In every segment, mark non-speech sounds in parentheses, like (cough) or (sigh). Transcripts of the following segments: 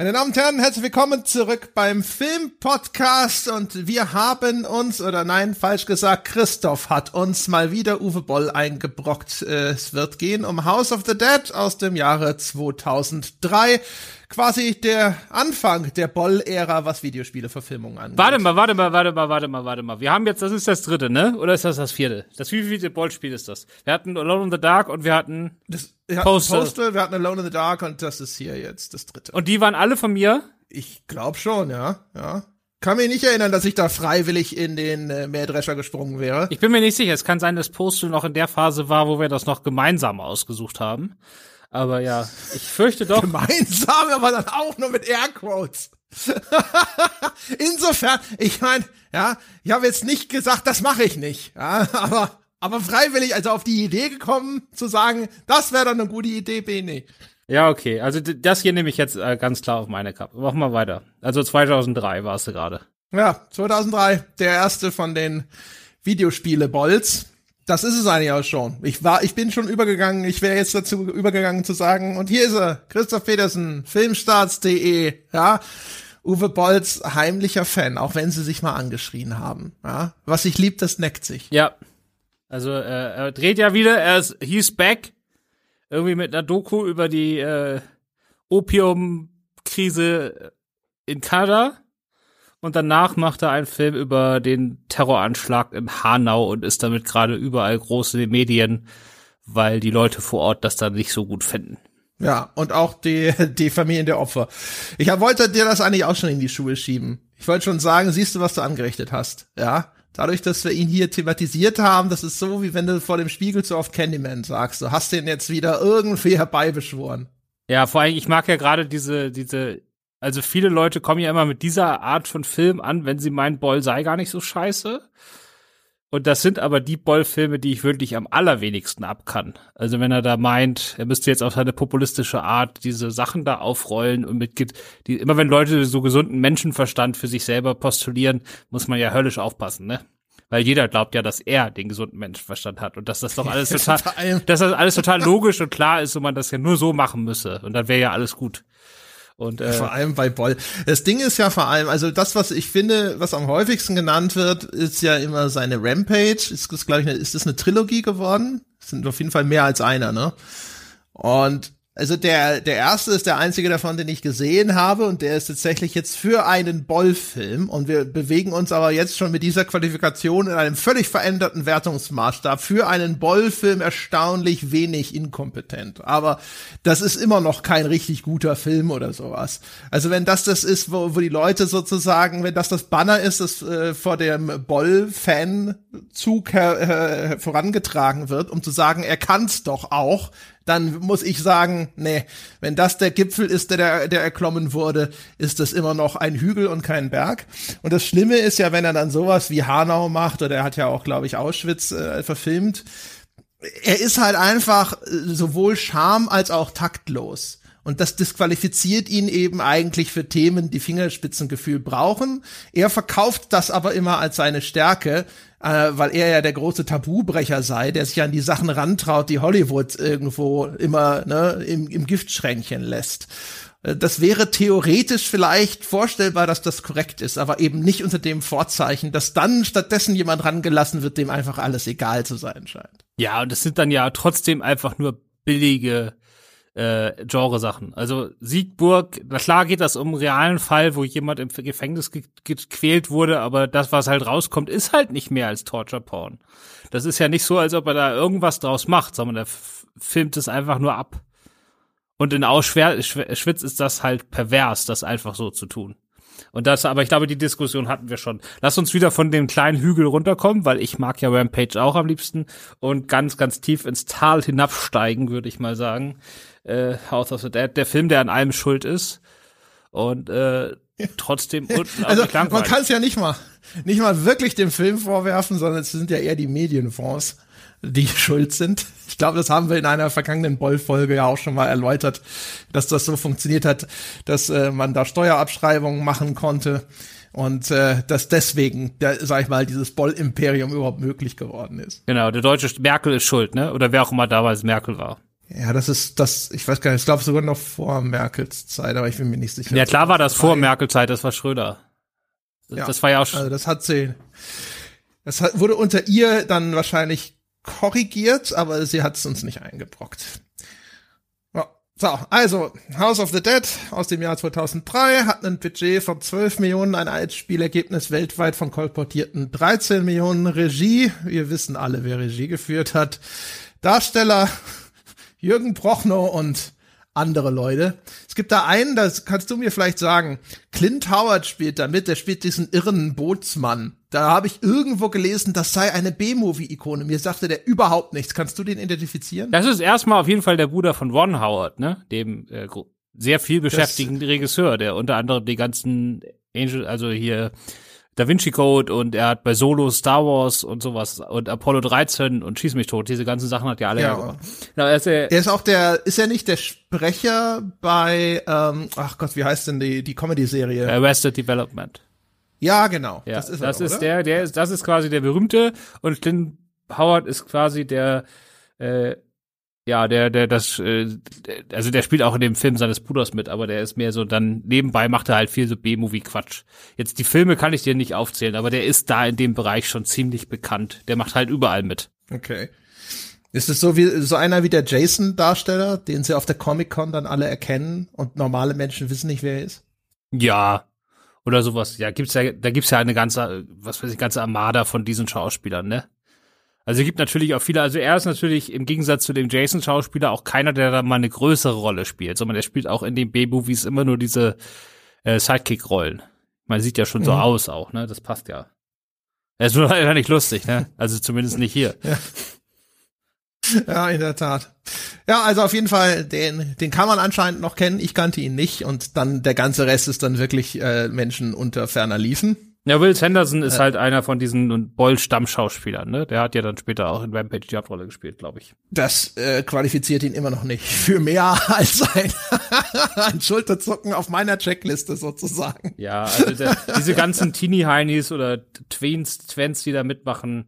Meine Damen und Herren, herzlich willkommen zurück beim Filmpodcast und wir haben uns, oder nein, falsch gesagt, Christoph hat uns mal wieder Uwe Boll eingebrockt. Es wird gehen um House of the Dead aus dem Jahre 2003 quasi der Anfang der Boll-Ära, was Videospiele-Verfilmungen angeht. Warte mal, warte mal, warte mal, warte mal, warte mal. Wir haben jetzt, das ist das dritte, ne? Oder ist das das vierte? Das wie viele Boll-Spiel ist das? Wir hatten Alone in the Dark und wir hatten das, wir hatten Postal. Postal, wir hatten Alone in the Dark und das ist hier jetzt das dritte. Und die waren alle von mir? Ich glaube schon, ja, ja. Kann mich nicht erinnern, dass ich da freiwillig in den äh, Mähdrescher gesprungen wäre. Ich bin mir nicht sicher. Es kann sein, dass Postal noch in der Phase war, wo wir das noch gemeinsam ausgesucht haben. Aber ja, ich fürchte doch. Gemeinsam, aber dann auch nur mit Airquotes. (laughs) Insofern, ich meine, ja, ich habe jetzt nicht gesagt, das mache ich nicht, ja, (laughs) aber aber freiwillig, also auf die Idee gekommen zu sagen, das wäre dann eine gute Idee, Bene. Ja, okay, also das hier nehme ich jetzt äh, ganz klar auf meine Kappe. Machen wir weiter. Also 2003 warst du gerade. Ja, 2003, der erste von den Videospiele-Bolls. Das ist es eigentlich auch schon. Ich war, ich bin schon übergegangen, ich wäre jetzt dazu übergegangen zu sagen, und hier ist er, Christoph Petersen, filmstarts.de, ja. Uwe Bolls heimlicher Fan, auch wenn sie sich mal angeschrien haben, ja. Was ich liebt, das neckt sich. Ja. Also, äh, er dreht ja wieder, er ist, he's back. Irgendwie mit einer Doku über die, äh, Opiumkrise in Kanada und danach macht er einen Film über den Terroranschlag in Hanau und ist damit gerade überall große Medien, weil die Leute vor Ort das dann nicht so gut finden. Ja, und auch die, die Familien der Opfer. Ich wollte dir das eigentlich auch schon in die Schuhe schieben. Ich wollte schon sagen, siehst du, was du angerichtet hast, ja? Dadurch, dass wir ihn hier thematisiert haben, das ist so, wie wenn du vor dem Spiegel zu oft Candyman sagst. Du hast den jetzt wieder irgendwie herbeibeschworen. Ja, vor allem, ich mag ja gerade diese, diese also viele Leute kommen ja immer mit dieser Art von Film an, wenn sie meinen, Boll sei gar nicht so scheiße. Und das sind aber die Boll-Filme, die ich wirklich am allerwenigsten abkann. Also wenn er da meint, er müsste jetzt auf seine populistische Art diese Sachen da aufrollen und mitgeht, die, immer wenn Leute so gesunden Menschenverstand für sich selber postulieren, muss man ja höllisch aufpassen, ne? Weil jeder glaubt ja, dass er den gesunden Menschenverstand hat und dass das doch (laughs) alles total, dass das alles total logisch und klar ist und man das ja nur so machen müsse. Und dann wäre ja alles gut. Und äh, vor allem bei Boll. Das Ding ist ja vor allem, also das, was ich finde, was am häufigsten genannt wird, ist ja immer seine Rampage. Ist das, glaube ich, ist das eine Trilogie geworden? Das sind auf jeden Fall mehr als einer, ne? Und also der, der erste ist der einzige davon, den ich gesehen habe und der ist tatsächlich jetzt für einen Boll-Film und wir bewegen uns aber jetzt schon mit dieser Qualifikation in einem völlig veränderten Wertungsmaßstab für einen Boll-Film erstaunlich wenig inkompetent. Aber das ist immer noch kein richtig guter Film oder sowas. Also wenn das das ist, wo, wo die Leute sozusagen, wenn das das Banner ist, das äh, vor dem Boll-Fanzug äh, vorangetragen wird, um zu sagen, er kann's doch auch, dann muss ich sagen, nee, wenn das der Gipfel ist, der, der erklommen wurde, ist das immer noch ein Hügel und kein Berg. Und das Schlimme ist ja, wenn er dann sowas wie Hanau macht, oder er hat ja auch, glaube ich, Auschwitz äh, verfilmt, er ist halt einfach äh, sowohl Charme als auch taktlos. Und das disqualifiziert ihn eben eigentlich für Themen, die Fingerspitzengefühl brauchen. Er verkauft das aber immer als seine Stärke, äh, weil er ja der große Tabubrecher sei, der sich an die Sachen rantraut, die Hollywood irgendwo immer ne, im, im Giftschränkchen lässt. Äh, das wäre theoretisch vielleicht vorstellbar, dass das korrekt ist, aber eben nicht unter dem Vorzeichen, dass dann stattdessen jemand rangelassen wird, dem einfach alles egal zu sein scheint. Ja, und es sind dann ja trotzdem einfach nur billige äh, Genre-Sachen. Also Siegburg, na klar geht das um einen realen Fall, wo jemand im Gefängnis ge gequält wurde, aber das, was halt rauskommt, ist halt nicht mehr als Torture-Porn. Das ist ja nicht so, als ob er da irgendwas draus macht, sondern er filmt es einfach nur ab. Und in Auschwitz ist das halt pervers, das einfach so zu tun. Und das, aber ich glaube, die Diskussion hatten wir schon. Lass uns wieder von dem kleinen Hügel runterkommen, weil ich mag ja Rampage auch am liebsten und ganz, ganz tief ins Tal hinabsteigen, würde ich mal sagen. Äh, House of the Dead, der Film, der an allem schuld ist. Und äh, trotzdem unten (laughs) also, Man kann es ja nicht mal, nicht mal wirklich dem Film vorwerfen, sondern es sind ja eher die Medienfonds, die (laughs) schuld sind. Ich glaube, das haben wir in einer vergangenen Boll-Folge ja auch schon mal erläutert, dass das so funktioniert hat, dass äh, man da Steuerabschreibungen machen konnte und äh, dass deswegen, der, sag ich mal, dieses Boll-Imperium überhaupt möglich geworden ist. Genau, der deutsche Merkel ist schuld, ne? Oder wer auch immer damals Merkel war. Ja, das ist das, ich weiß gar nicht, ich glaube sogar noch vor Merkels Zeit, aber ich bin mir nicht sicher. Ja, klar war das vor Merkel Zeit, das war Schröder. Das, ja, das war ja auch Also das hat sie, das hat, wurde unter ihr dann wahrscheinlich korrigiert, aber sie hat es uns nicht eingebrockt. So, also House of the Dead aus dem Jahr 2003 hat ein Budget von 12 Millionen, ein Altspielergebnis weltweit von kolportierten 13 Millionen Regie. Wir wissen alle, wer Regie geführt hat. Darsteller (laughs) Jürgen Prochnow und andere Leute. Es gibt da einen, das kannst du mir vielleicht sagen. Clint Howard spielt da mit, der spielt diesen irren Bootsmann. Da habe ich irgendwo gelesen, das sei eine B-Movie-Ikone. Mir sagte der überhaupt nichts. Kannst du den identifizieren? Das ist erstmal auf jeden Fall der Bruder von Ron Howard, ne? Dem äh, sehr viel beschäftigten das, Regisseur, der unter anderem die ganzen Angel, also hier Da Vinci Code und er hat bei Solo Star Wars und sowas und Apollo 13 und Schieß mich tot, diese ganzen Sachen hat ja alle ja. gemacht. Ja, er ist, er ist auch der, ist er nicht der Sprecher bei, ähm, ach Gott, wie heißt denn die, die Comedy-Serie? Arrested Development. Ja, genau. Ja, das ist, das er, ist der, der ist, das ist quasi der berühmte und Clint Howard ist quasi der, äh, ja, der, der, das, äh, also der spielt auch in dem Film seines Bruders mit, aber der ist mehr so dann nebenbei macht er halt viel so B-Movie-Quatsch. Jetzt die Filme kann ich dir nicht aufzählen, aber der ist da in dem Bereich schon ziemlich bekannt. Der macht halt überall mit. Okay. Ist es so wie so einer wie der Jason-Darsteller, den sie auf der Comic-Con dann alle erkennen und normale Menschen wissen nicht, wer er ist? Ja, oder sowas. Ja, gibt's ja, da gibt's ja eine ganze, was weiß ich, ganze Armada von diesen Schauspielern, ne? Also es gibt natürlich auch viele, also er ist natürlich im Gegensatz zu dem Jason-Schauspieler auch keiner, der da mal eine größere Rolle spielt, sondern er spielt auch in den B-Movies immer nur diese äh, Sidekick-Rollen. Man sieht ja schon so mhm. aus auch, ne? Das passt ja. Er ist nur (laughs) leider nicht lustig, ne? Also zumindest nicht hier. Ja. (laughs) Ja, in der Tat. Ja, also auf jeden Fall, den, den kann man anscheinend noch kennen. Ich kannte ihn nicht und dann der ganze Rest ist dann wirklich äh, Menschen unter ferner Liefen. Ja, Will Sanderson ist äh, halt einer von diesen Boll-Stammschauspielern, ne? Der hat ja dann später auch in Rampage die Hauptrolle gespielt, glaube ich. Das äh, qualifiziert ihn immer noch nicht für mehr (laughs) als ein, ein Schulterzucken auf meiner Checkliste sozusagen. Ja, also der, diese ganzen (laughs) Teenie-Heinis oder Tweens, Twents, die da mitmachen,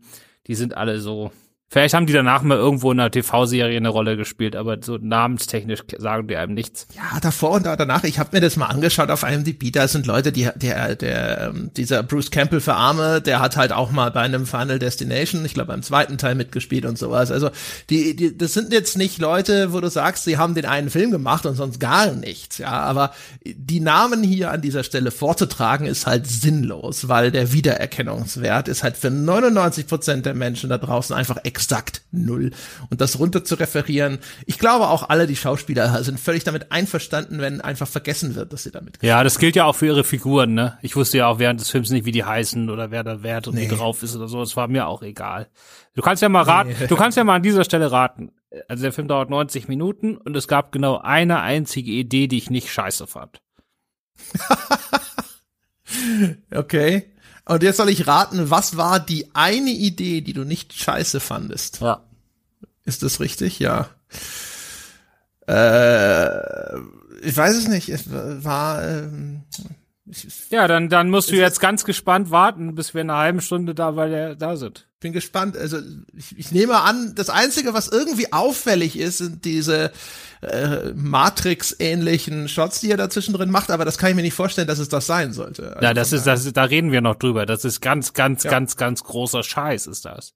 die sind alle so Vielleicht haben die danach mal irgendwo in einer TV-Serie eine Rolle gespielt, aber so namenstechnisch sagen die einem nichts. Ja, davor und danach, ich habe mir das mal angeschaut auf IMDb, da sind Leute, die der der ähm, dieser Bruce Campbell für Arme, der hat halt auch mal bei einem Final Destination, ich glaube beim zweiten Teil mitgespielt und sowas. Also die die das sind jetzt nicht Leute, wo du sagst, sie haben den einen Film gemacht und sonst gar nichts, ja, aber die Namen hier an dieser Stelle vorzutragen ist halt sinnlos, weil der Wiedererkennungswert ist halt für 99 Prozent der Menschen da draußen einfach exakt null. Und das runter zu referieren, ich glaube auch alle die Schauspieler sind völlig damit einverstanden, wenn einfach vergessen wird, dass sie damit. Ja, das gilt ja auch für ihre Figuren, ne? Ich wusste ja auch während des Films nicht, wie die heißen oder wer da Wert und nee. wie drauf ist oder so. Das war mir auch egal. Du kannst ja mal raten, nee. du kannst ja mal an dieser Stelle raten. Also der Film dauert 90 Minuten und es gab genau eine einzige Idee, die ich nicht scheiße fand. (laughs) okay. Und jetzt soll ich raten, was war die eine Idee, die du nicht scheiße fandest? Ja. Ist das richtig? Ja. Äh, ich weiß es nicht. Es war. Ähm, ja, dann, dann musst du jetzt ganz gespannt warten, bis wir in einer halben Stunde da, weil der da sind bin gespannt. Also ich, ich nehme an, das Einzige, was irgendwie auffällig ist, sind diese äh, Matrix-ähnlichen Shots, die er dazwischen drin macht, aber das kann ich mir nicht vorstellen, dass es das sein sollte. Also ja, das ist, das, da reden wir noch drüber. Das ist ganz, ganz, ja. ganz, ganz großer Scheiß, ist das.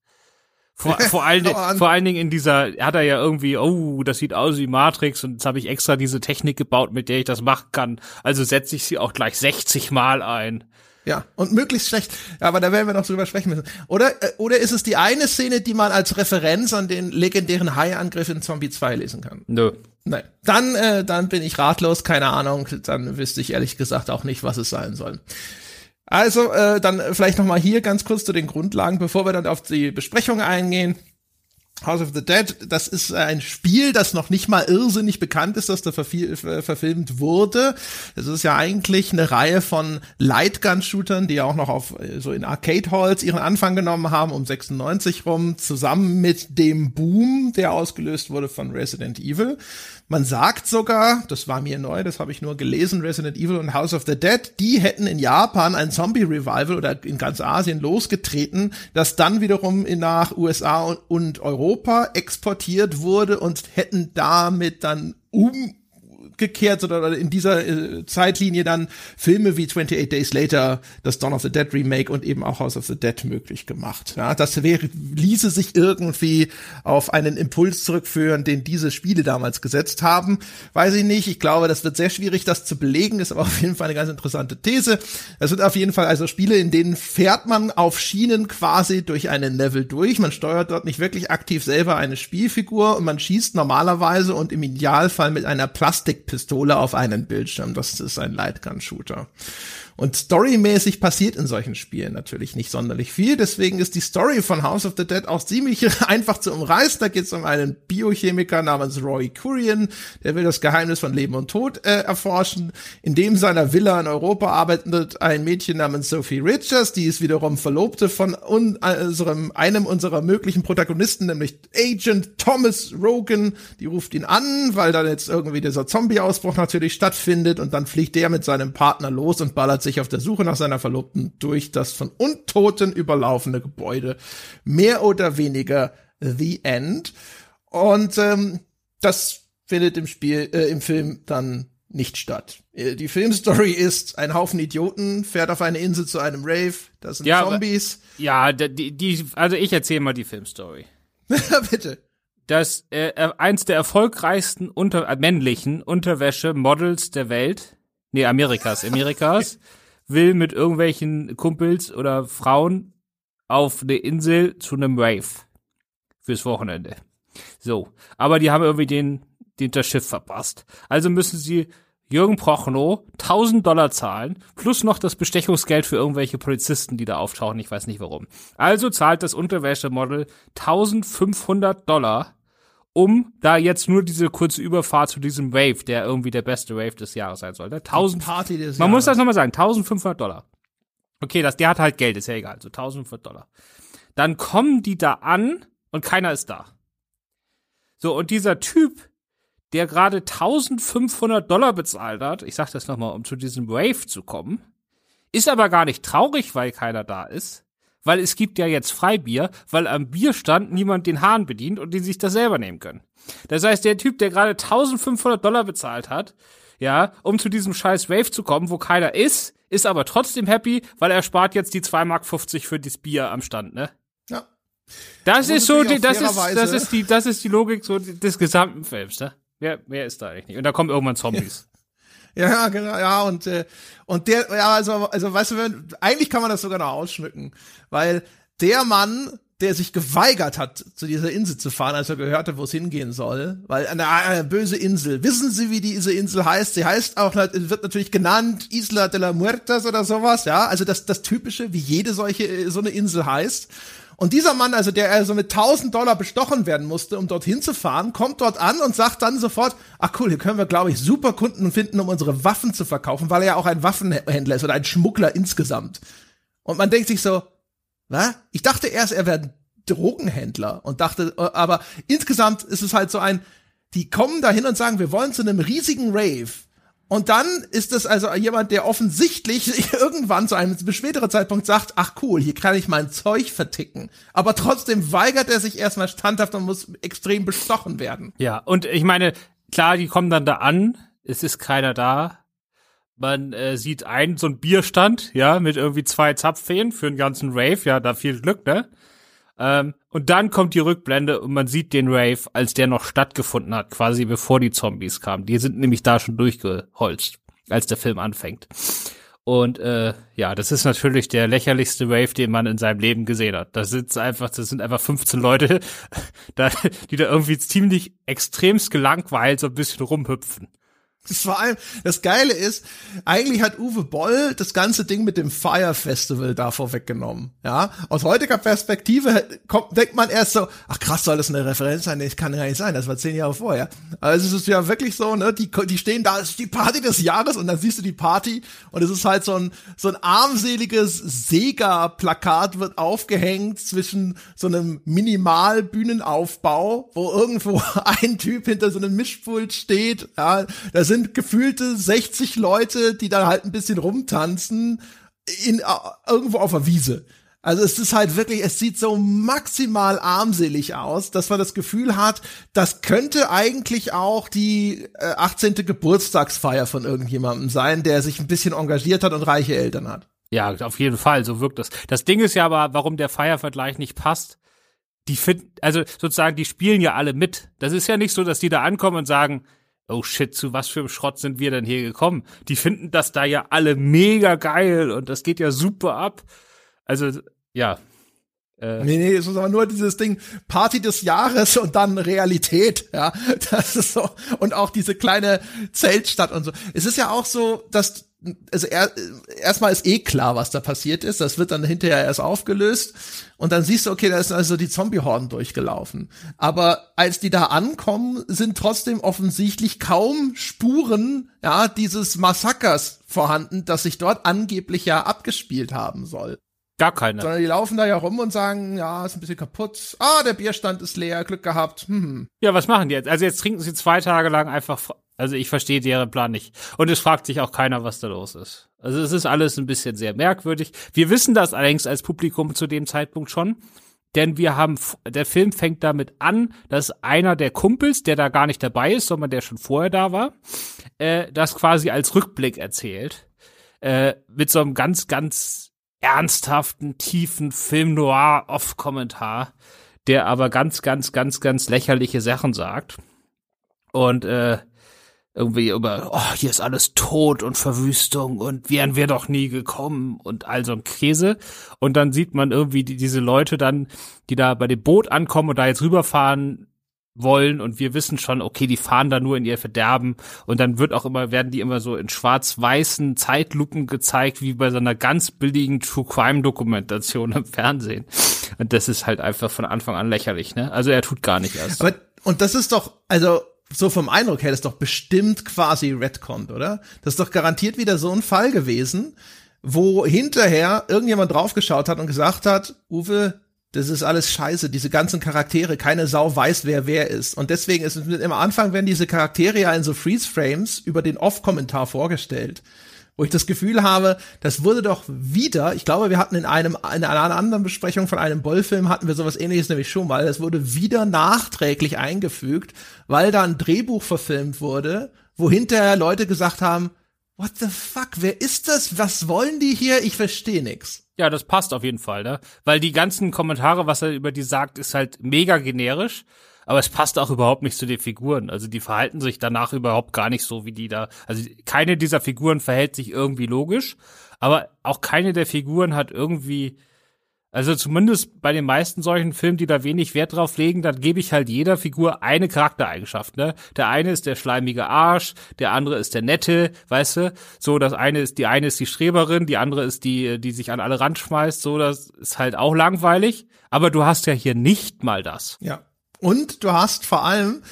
Vor, vor, allen, vor allen Dingen in dieser, hat er ja irgendwie, oh, das sieht aus wie Matrix und jetzt habe ich extra diese Technik gebaut, mit der ich das machen kann. Also setze ich sie auch gleich 60 Mal ein. Ja, und möglichst schlecht. Aber da werden wir noch drüber sprechen müssen. Oder, äh, oder ist es die eine Szene, die man als Referenz an den legendären Hai-Angriff in Zombie 2 lesen kann? Nö. Nein. Dann, äh, dann bin ich ratlos, keine Ahnung. Dann wüsste ich ehrlich gesagt auch nicht, was es sein soll. Also, äh, dann vielleicht noch mal hier ganz kurz zu den Grundlagen, bevor wir dann auf die Besprechung eingehen. House of the Dead, das ist ein Spiel, das noch nicht mal irrsinnig bekannt ist, dass da verfilmt wurde. Das ist ja eigentlich eine Reihe von Lightgun-Shootern, die ja auch noch auf so in Arcade-Halls ihren Anfang genommen haben, um 96 rum, zusammen mit dem Boom, der ausgelöst wurde von Resident Evil. Man sagt sogar, das war mir neu, das habe ich nur gelesen, Resident Evil und House of the Dead, die hätten in Japan ein Zombie-Revival oder in ganz Asien losgetreten, das dann wiederum nach USA und Europa exportiert wurde und hätten damit dann um umgekehrt oder in dieser äh, Zeitlinie dann Filme wie 28 Days Later, das Dawn of the Dead Remake und eben auch House of the Dead möglich gemacht. Ja, das wäre, ließe sich irgendwie auf einen Impuls zurückführen, den diese Spiele damals gesetzt haben. Weiß ich nicht. Ich glaube, das wird sehr schwierig, das zu belegen, ist aber auf jeden Fall eine ganz interessante These. Es sind auf jeden Fall also Spiele, in denen fährt man auf Schienen quasi durch einen Level durch. Man steuert dort nicht wirklich aktiv selber eine Spielfigur und man schießt normalerweise und im Idealfall mit einer Plastik Pistole auf einen Bildschirm. Das ist ein Lightgun-Shooter. Und storymäßig passiert in solchen Spielen natürlich nicht sonderlich viel. Deswegen ist die Story von House of the Dead auch ziemlich (laughs) einfach zu umreißen. Da geht es um einen Biochemiker namens Roy Kurian, der will das Geheimnis von Leben und Tod äh, erforschen. In dem seiner Villa in Europa arbeitet ein Mädchen namens Sophie Richards, die ist wiederum Verlobte von unserem, einem unserer möglichen Protagonisten, nämlich Agent Thomas Rogan. Die ruft ihn an, weil dann jetzt irgendwie dieser Zombie-Ausbruch natürlich stattfindet und dann fliegt der mit seinem Partner los und ballert sich auf der Suche nach seiner Verlobten durch das von Untoten überlaufene Gebäude. Mehr oder weniger The End. Und ähm, das findet im Spiel, äh, im Film dann nicht statt. Äh, die Filmstory ist, ein Haufen Idioten fährt auf eine Insel zu einem Rave, das sind ja, Zombies. Ja, die, die, also ich erzähle mal die Filmstory. (laughs) Bitte. Das äh, eins der erfolgreichsten unter, äh, männlichen Unterwäsche-Models der Welt nee, Amerikas, (laughs) Amerikas, will mit irgendwelchen Kumpels oder Frauen auf eine Insel zu einem Rave fürs Wochenende. So, aber die haben irgendwie den, den das Schiff verpasst. Also müssen sie Jürgen Prochnow 1000 Dollar zahlen, plus noch das Bestechungsgeld für irgendwelche Polizisten, die da auftauchen, ich weiß nicht warum. Also zahlt das Unterwäschemodel 1500 Dollar um da jetzt nur diese kurze Überfahrt zu diesem Wave, der irgendwie der beste Wave des Jahres sein sollte. 1000 Party des Man Jahres. muss das nochmal sagen, 1500 Dollar. Okay, das, der hat halt Geld, ist ja egal, so 1500 Dollar. Dann kommen die da an und keiner ist da. So, und dieser Typ, der gerade 1500 Dollar bezahlt hat, ich sag das nochmal, um zu diesem Wave zu kommen, ist aber gar nicht traurig, weil keiner da ist, weil es gibt ja jetzt Freibier, weil am Bierstand niemand den Hahn bedient und die sich das selber nehmen können. Das heißt, der Typ, der gerade 1500 Dollar bezahlt hat, ja, um zu diesem scheiß Wave zu kommen, wo keiner ist, ist aber trotzdem happy, weil er spart jetzt die 2,50 Mark für das Bier am Stand, ne? Ja. Das, das ist so, die, das ist, das ist die, das ist die Logik so des gesamten Films, ne? Wer, wer ist da eigentlich nicht? Und da kommen irgendwann Zombies. (laughs) Ja, genau, ja, und, äh, und der, ja, also, also, weißt du, wenn, eigentlich kann man das sogar noch ausschmücken, weil der Mann, der sich geweigert hat, zu dieser Insel zu fahren, als er gehörte, wo es hingehen soll, weil eine, eine böse Insel. Wissen Sie, wie diese Insel heißt? Sie heißt auch, wird natürlich genannt Isla de la Muertas oder sowas, ja, also das, das typische, wie jede solche, so eine Insel heißt. Und dieser Mann, also der also mit 1000 Dollar bestochen werden musste, um dorthin zu fahren, kommt dort an und sagt dann sofort, ach cool, hier können wir, glaube ich, super Kunden finden, um unsere Waffen zu verkaufen, weil er ja auch ein Waffenhändler ist oder ein Schmuggler insgesamt. Und man denkt sich so, was? Ich dachte erst, er wäre Drogenhändler und dachte, äh, aber insgesamt ist es halt so ein, die kommen dahin und sagen, wir wollen zu einem riesigen Rave und dann ist es also jemand, der offensichtlich (laughs) irgendwann zu einem späteren Zeitpunkt sagt, ach cool, hier kann ich mein Zeug verticken. Aber trotzdem weigert er sich erstmal standhaft und muss extrem bestochen werden. Ja, und ich meine, klar, die kommen dann da an, es ist keiner da. Man äh, sieht einen, so ein Bierstand, ja, mit irgendwie zwei Zapfhähnen für den ganzen Rave, ja, da viel Glück, ne? Ähm, und dann kommt die Rückblende und man sieht den Rave, als der noch stattgefunden hat, quasi bevor die Zombies kamen. Die sind nämlich da schon durchgeholzt, als der Film anfängt. Und äh, ja, das ist natürlich der lächerlichste Rave, den man in seinem Leben gesehen hat. Da sitzt einfach, das sind einfach 15 Leute, (laughs) da, die da irgendwie ziemlich extremst gelangweilt so ein bisschen rumhüpfen. Das vor allem, das Geile ist, eigentlich hat Uwe Boll das ganze Ding mit dem Fire Festival da vorweggenommen. Ja, aus heutiger Perspektive kommt, denkt man erst so, ach krass, soll das eine Referenz sein? Nee, das kann ja nicht sein, das war zehn Jahre vorher. Also es ist ja wirklich so, ne, die, die stehen da, es ist die Party des Jahres und dann siehst du die Party und es ist halt so ein, so ein armseliges Sega-Plakat wird aufgehängt zwischen so einem Minimal-Bühnenaufbau, wo irgendwo (laughs) ein Typ hinter so einem Mischpult steht, ja, da sind gefühlte 60 Leute, die da halt ein bisschen rumtanzen in äh, irgendwo auf der Wiese. Also es ist halt wirklich, es sieht so maximal armselig aus, dass man das Gefühl hat, das könnte eigentlich auch die äh, 18. Geburtstagsfeier von irgendjemandem sein, der sich ein bisschen engagiert hat und reiche Eltern hat. Ja, auf jeden Fall, so wirkt das. Das Ding ist ja aber, warum der Feiervergleich nicht passt. Die finden, also sozusagen, die spielen ja alle mit. Das ist ja nicht so, dass die da ankommen und sagen, oh shit, zu was für einem Schrott sind wir denn hier gekommen? Die finden das da ja alle mega geil und das geht ja super ab. Also, ja. Äh. Nee, nee, es ist aber nur dieses Ding, Party des Jahres und dann Realität, ja. (laughs) Das ist so. Und auch diese kleine Zeltstadt und so. Es ist ja auch so, dass also er, erstmal ist eh klar, was da passiert ist. Das wird dann hinterher erst aufgelöst. Und dann siehst du, okay, da ist also die Zombie-Horden durchgelaufen. Aber als die da ankommen, sind trotzdem offensichtlich kaum Spuren, ja, dieses Massakers vorhanden, das sich dort angeblich ja abgespielt haben soll. Gar keine. Sondern die laufen da ja rum und sagen, ja, ist ein bisschen kaputt. Ah, der Bierstand ist leer, Glück gehabt. Hm. Ja, was machen die jetzt? Also jetzt trinken sie zwei Tage lang einfach also ich verstehe deren Plan nicht. Und es fragt sich auch keiner, was da los ist. Also es ist alles ein bisschen sehr merkwürdig. Wir wissen das allerdings als Publikum zu dem Zeitpunkt schon. Denn wir haben, der Film fängt damit an, dass einer der Kumpels, der da gar nicht dabei ist, sondern der schon vorher da war, äh, das quasi als Rückblick erzählt. Äh, mit so einem ganz, ganz ernsthaften, tiefen Film-Noir-Off-Kommentar, der aber ganz, ganz, ganz, ganz lächerliche Sachen sagt. Und äh, irgendwie über, oh, hier ist alles tot und Verwüstung und wären wir doch nie gekommen und all so ein Käse. Und dann sieht man irgendwie die, diese Leute dann, die da bei dem Boot ankommen und da jetzt rüberfahren wollen und wir wissen schon, okay, die fahren da nur in ihr Verderben und dann wird auch immer, werden die immer so in schwarz-weißen Zeitlupen gezeigt, wie bei so einer ganz billigen True Crime Dokumentation im Fernsehen. Und das ist halt einfach von Anfang an lächerlich, ne? Also er tut gar nicht erst. Aber, und das ist doch, also so vom Eindruck her, das ist doch bestimmt quasi Redcon, oder? Das ist doch garantiert wieder so ein Fall gewesen, wo hinterher irgendjemand draufgeschaut hat und gesagt hat, Uwe, das ist alles scheiße, diese ganzen Charaktere, keine Sau weiß, wer wer ist. Und deswegen ist es immer Anfang werden diese Charaktere ja in so Freeze-Frames über den Off-Kommentar vorgestellt wo ich das Gefühl habe, das wurde doch wieder, ich glaube, wir hatten in einem, in einer anderen Besprechung von einem Bollfilm hatten wir sowas ähnliches nämlich schon mal, das wurde wieder nachträglich eingefügt, weil da ein Drehbuch verfilmt wurde, wo hinterher Leute gesagt haben, what the fuck, wer ist das? Was wollen die hier? Ich verstehe nix. Ja, das passt auf jeden Fall, ne? Weil die ganzen Kommentare, was er über die sagt, ist halt mega generisch aber es passt auch überhaupt nicht zu den Figuren. Also die verhalten sich danach überhaupt gar nicht so, wie die da. Also keine dieser Figuren verhält sich irgendwie logisch, aber auch keine der Figuren hat irgendwie. Also zumindest bei den meisten solchen Filmen, die da wenig Wert drauf legen, dann gebe ich halt jeder Figur eine Charaktereigenschaft. Ne? Der eine ist der schleimige Arsch, der andere ist der nette, weißt du. So, das eine ist die eine ist die Streberin, die andere ist die, die sich an alle Rand schmeißt. So, das ist halt auch langweilig. Aber du hast ja hier nicht mal das. Ja. Und du hast vor allem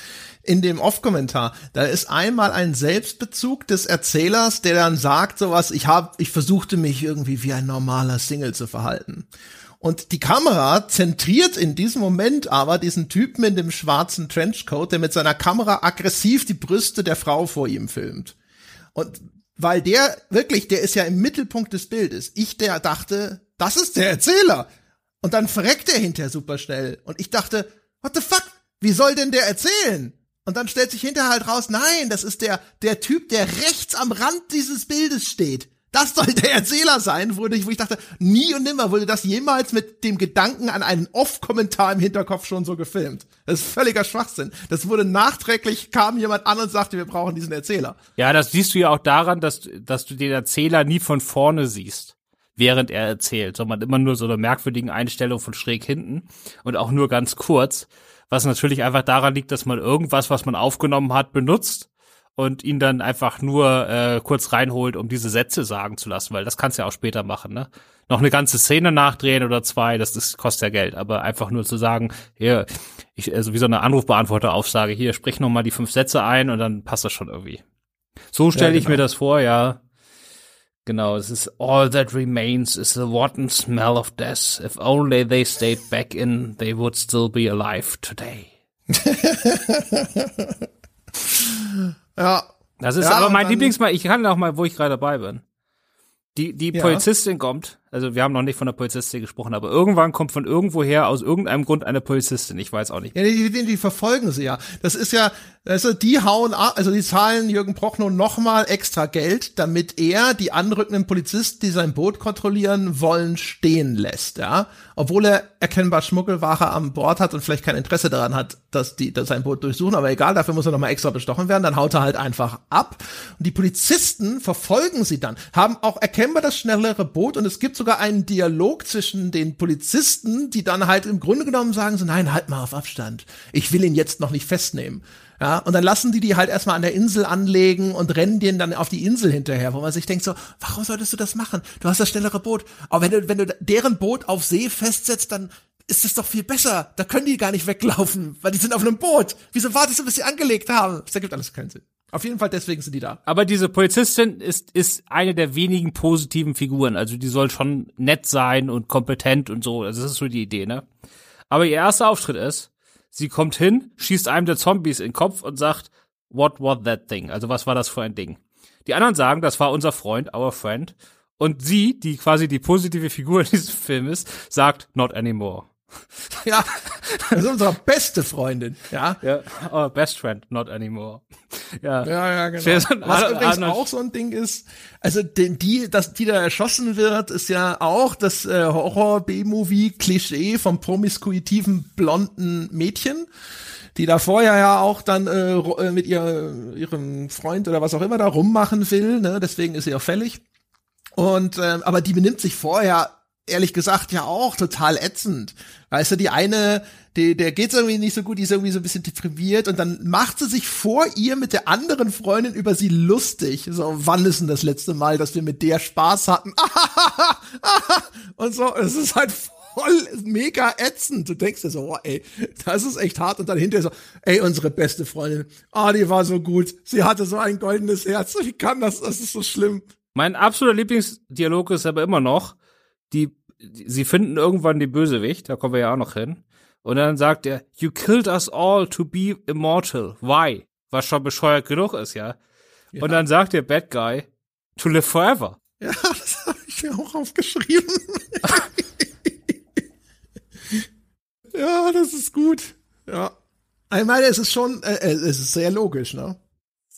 in dem Off-Kommentar, da ist einmal ein Selbstbezug des Erzählers, der dann sagt sowas, ich hab, ich versuchte mich irgendwie wie ein normaler Single zu verhalten. Und die Kamera zentriert in diesem Moment aber diesen Typen in dem schwarzen Trenchcoat, der mit seiner Kamera aggressiv die Brüste der Frau vor ihm filmt. Und weil der wirklich, der ist ja im Mittelpunkt des Bildes. Ich der dachte, das ist der Erzähler. Und dann verreckt er hinterher super schnell. Und ich dachte, what the fuck? Wie soll denn der erzählen? Und dann stellt sich hinterher halt raus, nein, das ist der, der Typ, der rechts am Rand dieses Bildes steht. Das soll der Erzähler sein, wo ich, wo ich dachte, nie und nimmer wurde das jemals mit dem Gedanken an einen Off-Kommentar im Hinterkopf schon so gefilmt. Das ist völliger Schwachsinn. Das wurde nachträglich, kam jemand an und sagte, wir brauchen diesen Erzähler. Ja, das siehst du ja auch daran, dass, dass du den Erzähler nie von vorne siehst, während er erzählt, sondern immer nur so eine merkwürdigen Einstellung von schräg hinten und auch nur ganz kurz was natürlich einfach daran liegt, dass man irgendwas, was man aufgenommen hat, benutzt und ihn dann einfach nur äh, kurz reinholt, um diese Sätze sagen zu lassen, weil das kannst du ja auch später machen, ne? Noch eine ganze Szene nachdrehen oder zwei, das, das kostet ja Geld, aber einfach nur zu sagen, hier, ich, also wie so eine Anrufbeantworter-Aufsage, hier, sprich noch mal die fünf Sätze ein und dann passt das schon irgendwie. So stelle ja, genau. ich mir das vor, ja. Genau, es ist all that remains is the rotten smell of death. If only they stayed back in, they would still be alive today. (laughs) ja. Das ist ja, aber mein Lieblingsmal. Ich kann auch mal, wo ich gerade dabei bin. Die, die ja. Polizistin kommt, also wir haben noch nicht von der Polizistin gesprochen, aber irgendwann kommt von irgendwoher aus irgendeinem Grund eine Polizistin, ich weiß auch nicht. Ja, die, die, die verfolgen sie ja. Das ist ja, also die hauen also die zahlen Jürgen Prochnow nochmal extra Geld, damit er die anrückenden Polizisten, die sein Boot kontrollieren wollen, stehen lässt, ja. Obwohl er erkennbar Schmuggelware am Bord hat und vielleicht kein Interesse daran hat, dass die dass sein Boot durchsuchen, aber egal, dafür muss er nochmal extra bestochen werden, dann haut er halt einfach ab. Und die Polizisten verfolgen sie dann, haben auch erkennbar das schnellere Boot und es gibt sogar einen Dialog zwischen den Polizisten, die dann halt im Grunde genommen sagen so, nein, halt mal auf Abstand. Ich will ihn jetzt noch nicht festnehmen. Ja, und dann lassen die die halt erstmal an der Insel anlegen und rennen denen dann auf die Insel hinterher, wo man sich denkt so, warum solltest du das machen? Du hast das schnellere Boot. Aber wenn du, wenn du deren Boot auf See festsetzt, dann ist es doch viel besser. Da können die gar nicht weglaufen, weil die sind auf einem Boot. Wieso wartest du, bis sie angelegt haben? Das ergibt alles keinen Sinn. Auf jeden Fall deswegen sind die da. Aber diese Polizistin ist, ist eine der wenigen positiven Figuren. Also die soll schon nett sein und kompetent und so. Also das ist so die Idee, ne? Aber ihr erster Auftritt ist, sie kommt hin, schießt einem der Zombies in den Kopf und sagt, what was that thing? Also was war das für ein Ding? Die anderen sagen, das war unser Freund, our friend. Und sie, die quasi die positive Figur (laughs) in diesem Film ist, sagt, not anymore. (laughs) Ja, das ist unsere beste Freundin, ja. Ja, our best friend, not anymore. Ja, ja, ja genau. Was übrigens auch so ein Ding ist, also die, die, dass die da erschossen wird, ist ja auch das äh, Horror-B-Movie-Klischee vom promiskuitiven blonden Mädchen die da vorher ja auch dann äh, äh, mit ihr, ihrem Freund oder was auch immer da rummachen will, ne? deswegen ist sie auch fällig. Und äh, aber die benimmt sich vorher ehrlich gesagt ja auch total ätzend. Weißt du, die eine, die, der geht's irgendwie nicht so gut, die ist irgendwie so ein bisschen deprimiert und dann macht sie sich vor ihr mit der anderen Freundin über sie lustig. So, wann ist denn das letzte Mal, dass wir mit der Spaß hatten? (laughs) und so, es ist halt voll mega ätzend. Du denkst dir so, oh, ey, das ist echt hart. Und dann hinterher so, ey, unsere beste Freundin, ah, oh, die war so gut. Sie hatte so ein goldenes Herz. Wie kann das? Das ist so schlimm. Mein absoluter Lieblingsdialog ist aber immer noch, die, sie finden irgendwann die Bösewicht, da kommen wir ja auch noch hin. Und dann sagt er, you killed us all to be immortal. Why? Was schon bescheuert genug ist, ja. ja. Und dann sagt der Bad Guy, to live forever. Ja, (laughs) das habe ich mir auch aufgeschrieben. (laughs) ja, das ist gut. Ja. Ich meine, es ist schon, äh, es ist sehr logisch, ne?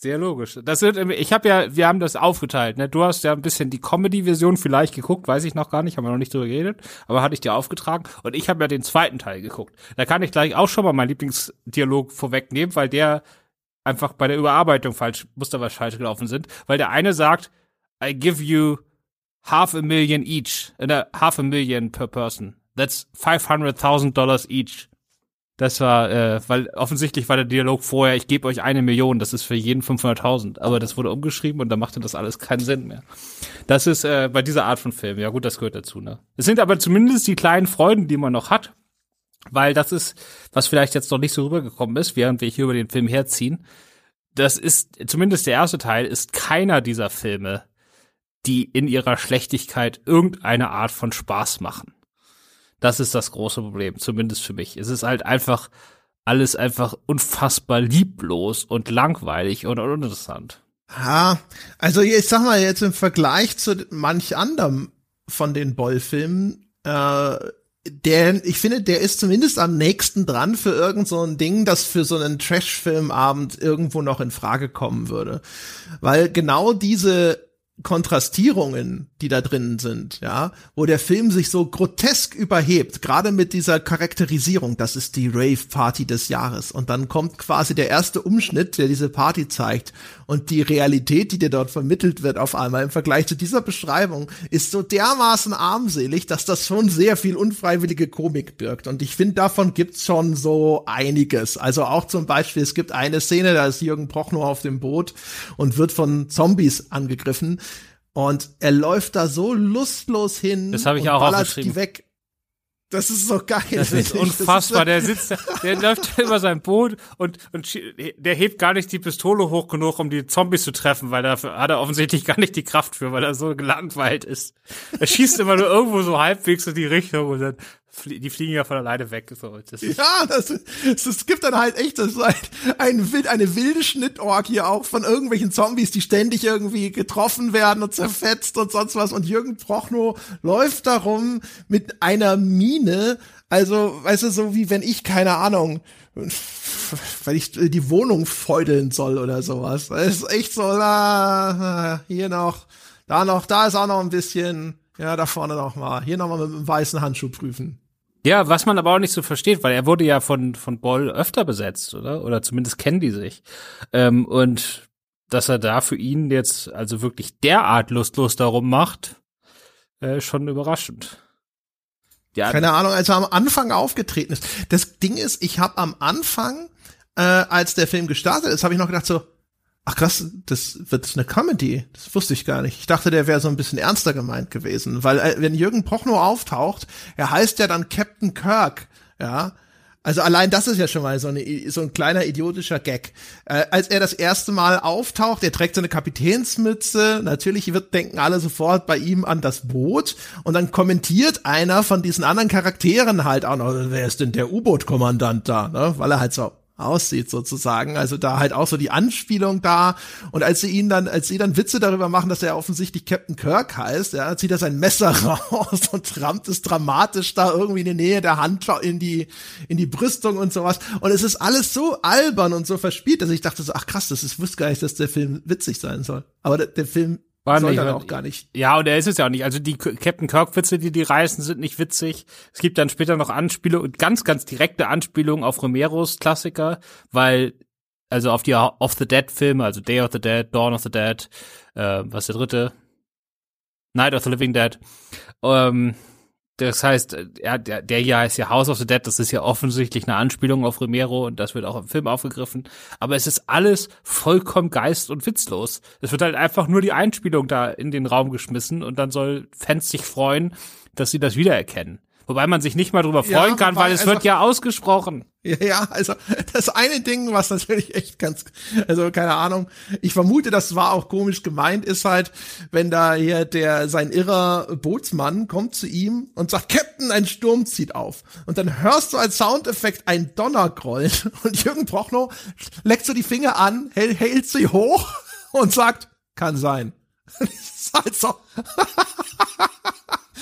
Sehr logisch. Das wird, ich habe ja, wir haben das aufgeteilt. Ne? Du hast ja ein bisschen die Comedy-Version vielleicht geguckt, weiß ich noch gar nicht, haben wir noch nicht drüber geredet, aber hatte ich dir aufgetragen. Und ich habe ja den zweiten Teil geguckt. Da kann ich gleich auch schon mal meinen Lieblingsdialog vorwegnehmen, weil der einfach bei der Überarbeitung falsch, Muster was falsch gelaufen sind. Weil der eine sagt, I give you half a million each, äh, half a million per person. That's 500.000 dollars each. Das war, äh, weil offensichtlich war der Dialog vorher, ich gebe euch eine Million, das ist für jeden 500.000. Aber das wurde umgeschrieben und da machte das alles keinen Sinn mehr. Das ist äh, bei dieser Art von Film, ja gut, das gehört dazu. Ne? Es sind aber zumindest die kleinen Freuden, die man noch hat. Weil das ist, was vielleicht jetzt noch nicht so rübergekommen ist, während wir hier über den Film herziehen. Das ist, zumindest der erste Teil, ist keiner dieser Filme, die in ihrer Schlechtigkeit irgendeine Art von Spaß machen. Das ist das große Problem, zumindest für mich. Es ist halt einfach alles einfach unfassbar lieblos und langweilig und uninteressant. Ja, also ich sag mal jetzt im Vergleich zu manch anderem von den Boll-Filmen, äh, der, ich finde, der ist zumindest am nächsten dran für irgend so ein Ding, das für so einen Trash-Filmabend irgendwo noch in Frage kommen würde. Weil genau diese Kontrastierungen, die da drinnen sind, ja, wo der Film sich so grotesk überhebt, gerade mit dieser Charakterisierung, das ist die Rave-Party des Jahres. Und dann kommt quasi der erste Umschnitt, der diese Party zeigt. Und die Realität, die dir dort vermittelt wird, auf einmal im Vergleich zu dieser Beschreibung, ist so dermaßen armselig, dass das schon sehr viel unfreiwillige Komik birgt. Und ich finde, davon gibt's schon so einiges. Also auch zum Beispiel, es gibt eine Szene, da ist Jürgen Prochnow auf dem Boot und wird von Zombies angegriffen und er läuft da so lustlos hin. Das habe ich auch aufgeschrieben. Die weg. Das ist so geil. Das ist unfassbar. (laughs) Das ist der sitzt, der läuft über sein Boot und, und der hebt gar nicht die Pistole hoch genug, um die Zombies zu treffen, weil dafür hat er offensichtlich gar nicht die Kraft für, weil er so gelangweilt ist. Er schießt immer nur irgendwo so halbwegs in die Richtung und dann die fliegen ja von alleine weg. So. Das ja, das, es gibt dann halt echt das ist ein, ein, eine wilde Schnittorgie auch von irgendwelchen Zombies, die ständig irgendwie getroffen werden und zerfetzt und sonst was. Und Jürgen Prochnow läuft darum mit einer Mine, also, weißt du, so wie wenn ich, keine Ahnung, weil ich die Wohnung feudeln soll oder sowas. Das ist echt so, da, hier noch, da noch, da ist auch noch ein bisschen, ja, da vorne noch mal, hier noch mal mit einem weißen Handschuh prüfen. Ja, was man aber auch nicht so versteht, weil er wurde ja von, von Boll öfter besetzt, oder? Oder zumindest kennen die sich. Ähm, und dass er da für ihn jetzt also wirklich derart lustlos darum macht, äh, schon überraschend. Ja, Keine Ahnung, als er am Anfang aufgetreten ist. Das Ding ist, ich habe am Anfang, äh, als der Film gestartet ist, habe ich noch gedacht so, Ach krass, das wird eine Comedy. Das wusste ich gar nicht. Ich dachte, der wäre so ein bisschen ernster gemeint gewesen, weil äh, wenn Jürgen Prochnow auftaucht, er heißt ja dann Captain Kirk, ja. Also allein das ist ja schon mal so, eine, so ein kleiner idiotischer Gag. Äh, als er das erste Mal auftaucht, er trägt so eine Kapitänsmütze. Natürlich wird denken alle sofort bei ihm an das Boot und dann kommentiert einer von diesen anderen Charakteren halt auch noch, wer ist denn der U-Boot-Kommandant da, ne? Weil er halt so aussieht sozusagen. Also da halt auch so die Anspielung da. Und als sie ihn dann, als sie dann Witze darüber machen, dass er offensichtlich Captain Kirk heißt, ja, zieht er sein Messer (laughs) raus und rammt es dramatisch da irgendwie in die Nähe der Hand in die, in die Brüstung und sowas. Und es ist alles so albern und so verspielt, dass ich dachte so, ach krass, das ist, wusste gar nicht, dass der Film witzig sein soll. Aber der, der Film war Soll nicht, dann auch gar nicht. Ja, und er ist es ja auch nicht. Also die Captain Kirk-Witze, die die reißen, sind nicht witzig. Es gibt dann später noch Anspielungen, ganz, ganz direkte Anspielungen auf Romeros Klassiker, weil, also auf die Of the Dead Filme, also Day of the Dead, Dawn of the Dead, äh, was ist der dritte? Night of the Living Dead. Ähm, das heißt, ja, der, der hier heißt ja House of the Dead, das ist ja offensichtlich eine Anspielung auf Romero und das wird auch im Film aufgegriffen. Aber es ist alles vollkommen geist- und witzlos. Es wird halt einfach nur die Einspielung da in den Raum geschmissen und dann soll Fans sich freuen, dass sie das wiedererkennen. Wobei man sich nicht mal drüber freuen ja, kann, weil es also, wird ja ausgesprochen. Ja, also das eine Ding, was natürlich echt ganz, also keine Ahnung, ich vermute, das war auch komisch gemeint, ist halt, wenn da hier der, sein irrer Bootsmann kommt zu ihm und sagt, Captain, ein Sturm zieht auf. Und dann hörst du als Soundeffekt ein Donnergrollen (laughs) und Jürgen Prochnow leckt so die Finger an, hält, hält sie hoch und sagt, kann sein. (laughs) Das ist halt so. (laughs)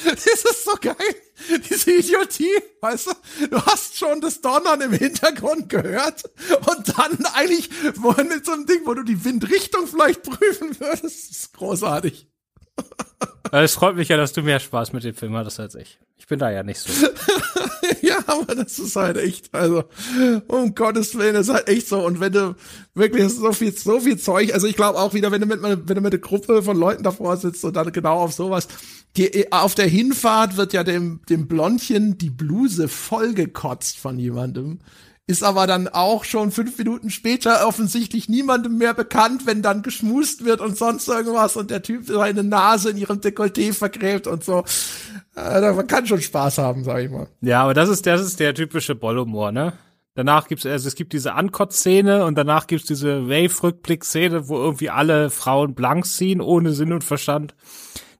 Das ist so geil. Diese Idiotie, weißt du? Du hast schon das Donnern im Hintergrund gehört und dann eigentlich mit so einem Ding, wo du die Windrichtung vielleicht prüfen würdest. Das ist großartig. Es freut mich ja, dass du mehr Spaß mit dem Film hattest als ich. Ich bin da ja nicht so. (laughs) ja, aber das ist halt echt, also, um Gottes Willen, das ist halt echt so. Und wenn du wirklich so viel, so viel Zeug, also ich glaube auch wieder, wenn du mit, wenn du mit einer Gruppe von Leuten davor sitzt und dann genau auf sowas, die, auf der Hinfahrt wird ja dem, dem Blondchen die Bluse vollgekotzt von jemandem ist aber dann auch schon fünf Minuten später offensichtlich niemandem mehr bekannt, wenn dann geschmust wird und sonst irgendwas und der Typ seine Nase in ihrem Dekolleté vergräbt und so. Also man kann schon Spaß haben, sag ich mal. Ja, aber das ist, das ist der typische Bollumor, ne? Danach gibt's, also es gibt diese Ankot-Szene und danach gibt's diese Wave-Rückblick-Szene, wo irgendwie alle Frauen blank ziehen, ohne Sinn und Verstand.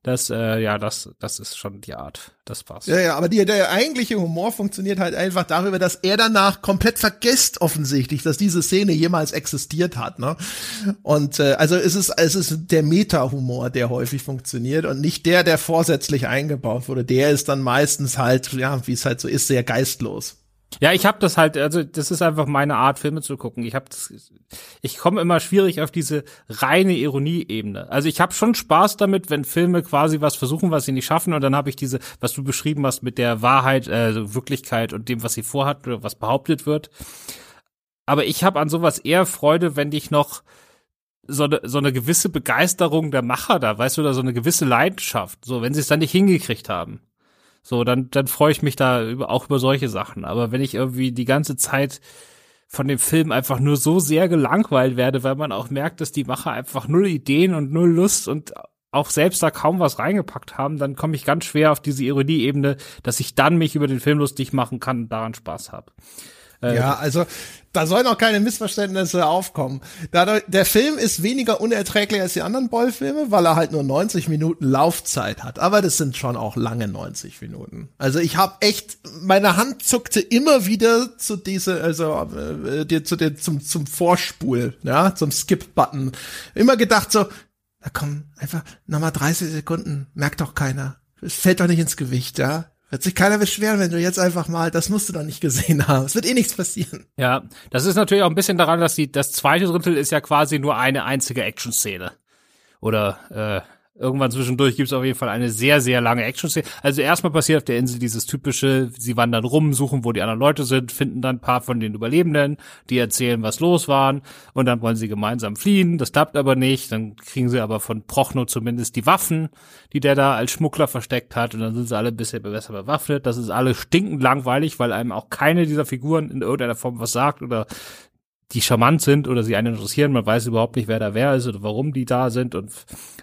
Das, äh, ja, das, das ist schon die Art. Das passt. Ja, ja, aber die, der eigentliche Humor funktioniert halt einfach darüber, dass er danach komplett vergisst offensichtlich, dass diese Szene jemals existiert hat. Ne? Und äh, also es ist, es ist der Meta-Humor, der häufig funktioniert und nicht der, der vorsätzlich eingebaut wurde. Der ist dann meistens halt, ja, wie es halt so ist, sehr geistlos. Ja, ich habe das halt, also das ist einfach meine Art, Filme zu gucken. Ich habe ich komme immer schwierig auf diese reine Ironie-Ebene. Also ich habe schon Spaß damit, wenn Filme quasi was versuchen, was sie nicht schaffen, und dann habe ich diese, was du beschrieben hast mit der Wahrheit, äh, Wirklichkeit und dem, was sie vorhat oder was behauptet wird. Aber ich habe an sowas eher Freude, wenn ich noch so eine, so eine gewisse Begeisterung der Macher da, weißt du, oder so eine gewisse Leidenschaft, so wenn sie es dann nicht hingekriegt haben. So, dann, dann freue ich mich da über, auch über solche Sachen. Aber wenn ich irgendwie die ganze Zeit von dem Film einfach nur so sehr gelangweilt werde, weil man auch merkt, dass die Macher einfach null Ideen und null Lust und auch selbst da kaum was reingepackt haben, dann komme ich ganz schwer auf diese Ironieebene, dass ich dann mich über den Film lustig machen kann und daran Spaß habe. Äh, ja, also da sollen auch keine Missverständnisse aufkommen. Dadurch, der Film ist weniger unerträglich als die anderen Boll-Filme, weil er halt nur 90 Minuten Laufzeit hat. Aber das sind schon auch lange 90 Minuten. Also ich habe echt, meine Hand zuckte immer wieder zu diese, also äh, die, zu den, zum, zum Vorspul, ja, zum Skip-Button. Immer gedacht so, na komm, einfach nochmal 30 Sekunden, merkt doch keiner. Es fällt doch nicht ins Gewicht, ja. Wird sich keiner beschweren, wenn du jetzt einfach mal, das musst du doch nicht gesehen haben. Es wird eh nichts passieren. Ja, das ist natürlich auch ein bisschen daran, dass die, das zweite Drittel ist ja quasi nur eine einzige Action-Szene. Oder äh, Irgendwann zwischendurch gibt es auf jeden Fall eine sehr, sehr lange Action-Szene. Also erstmal passiert auf der Insel dieses typische, sie wandern rum, suchen, wo die anderen Leute sind, finden dann ein paar von den Überlebenden, die erzählen, was los waren und dann wollen sie gemeinsam fliehen. Das klappt aber nicht. Dann kriegen sie aber von Prochno zumindest die Waffen, die der da als Schmuggler versteckt hat und dann sind sie alle ein bisschen besser bewaffnet. Das ist alles stinkend langweilig, weil einem auch keine dieser Figuren in irgendeiner Form was sagt oder die charmant sind oder sie einen interessieren. Man weiß überhaupt nicht, wer da wer ist oder warum die da sind und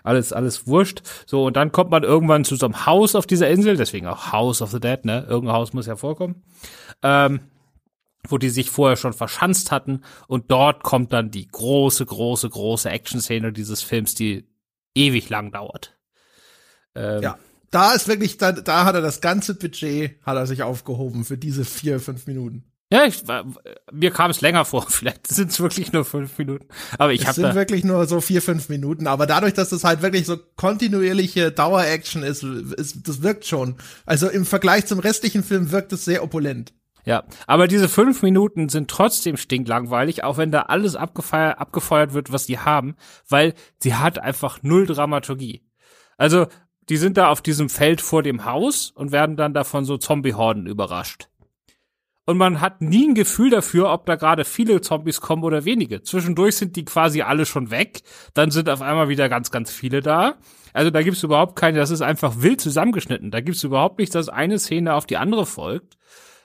alles, alles wurscht. So, und dann kommt man irgendwann zu so einem Haus auf dieser Insel, deswegen auch House of the Dead, ne? Irgendein Haus muss ja vorkommen. Ähm, wo die sich vorher schon verschanzt hatten und dort kommt dann die große, große, große Action-Szene dieses Films, die ewig lang dauert. Ähm, ja, da ist wirklich, da, da hat er das ganze Budget, hat er sich aufgehoben für diese vier, fünf Minuten. Ja, ich, mir kam es länger vor. (laughs) Vielleicht sind es wirklich nur fünf Minuten. Aber ich habe. Es sind wirklich nur so vier, fünf Minuten. Aber dadurch, dass es halt wirklich so kontinuierliche Dauer-Action ist, ist, das wirkt schon. Also im Vergleich zum restlichen Film wirkt es sehr opulent. Ja, aber diese fünf Minuten sind trotzdem stinklangweilig, auch wenn da alles abgefeuert, abgefeuert wird, was die haben, weil sie hat einfach null Dramaturgie. Also, die sind da auf diesem Feld vor dem Haus und werden dann davon so Zombie-Horden überrascht und man hat nie ein Gefühl dafür, ob da gerade viele Zombies kommen oder wenige. Zwischendurch sind die quasi alle schon weg, dann sind auf einmal wieder ganz, ganz viele da. Also da gibt's überhaupt keine, das ist einfach wild zusammengeschnitten. Da gibt's überhaupt nicht, dass eine Szene auf die andere folgt.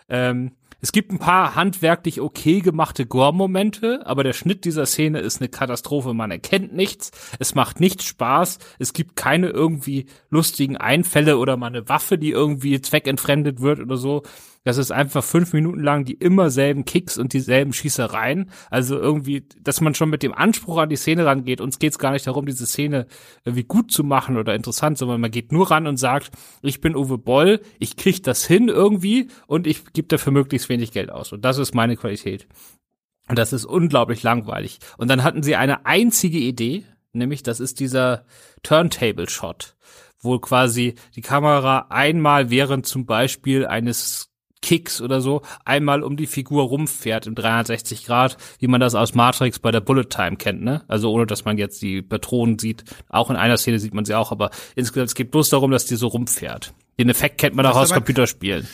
Ähm, es gibt ein paar handwerklich okay gemachte Gore-Momente, aber der Schnitt dieser Szene ist eine Katastrophe. Man erkennt nichts, es macht nichts Spaß, es gibt keine irgendwie lustigen Einfälle oder mal eine Waffe, die irgendwie zweckentfremdet wird oder so. Das ist einfach fünf Minuten lang die immer selben Kicks und dieselben Schießereien. Also irgendwie, dass man schon mit dem Anspruch an die Szene rangeht. Uns geht's gar nicht darum, diese Szene irgendwie gut zu machen oder interessant, sondern man geht nur ran und sagt, ich bin Uwe Boll, ich krieg das hin irgendwie und ich gebe dafür möglichst wenig Geld aus. Und das ist meine Qualität. Und das ist unglaublich langweilig. Und dann hatten sie eine einzige Idee, nämlich das ist dieser Turntable-Shot, wo quasi die Kamera einmal während zum Beispiel eines Kicks oder so einmal um die Figur rumfährt im 360 Grad, wie man das aus Matrix bei der Bullet Time kennt, ne? Also ohne, dass man jetzt die Patronen sieht. Auch in einer Szene sieht man sie auch, aber insgesamt es geht bloß darum, dass die so rumfährt. Den Effekt kennt man auch aus Computerspielen.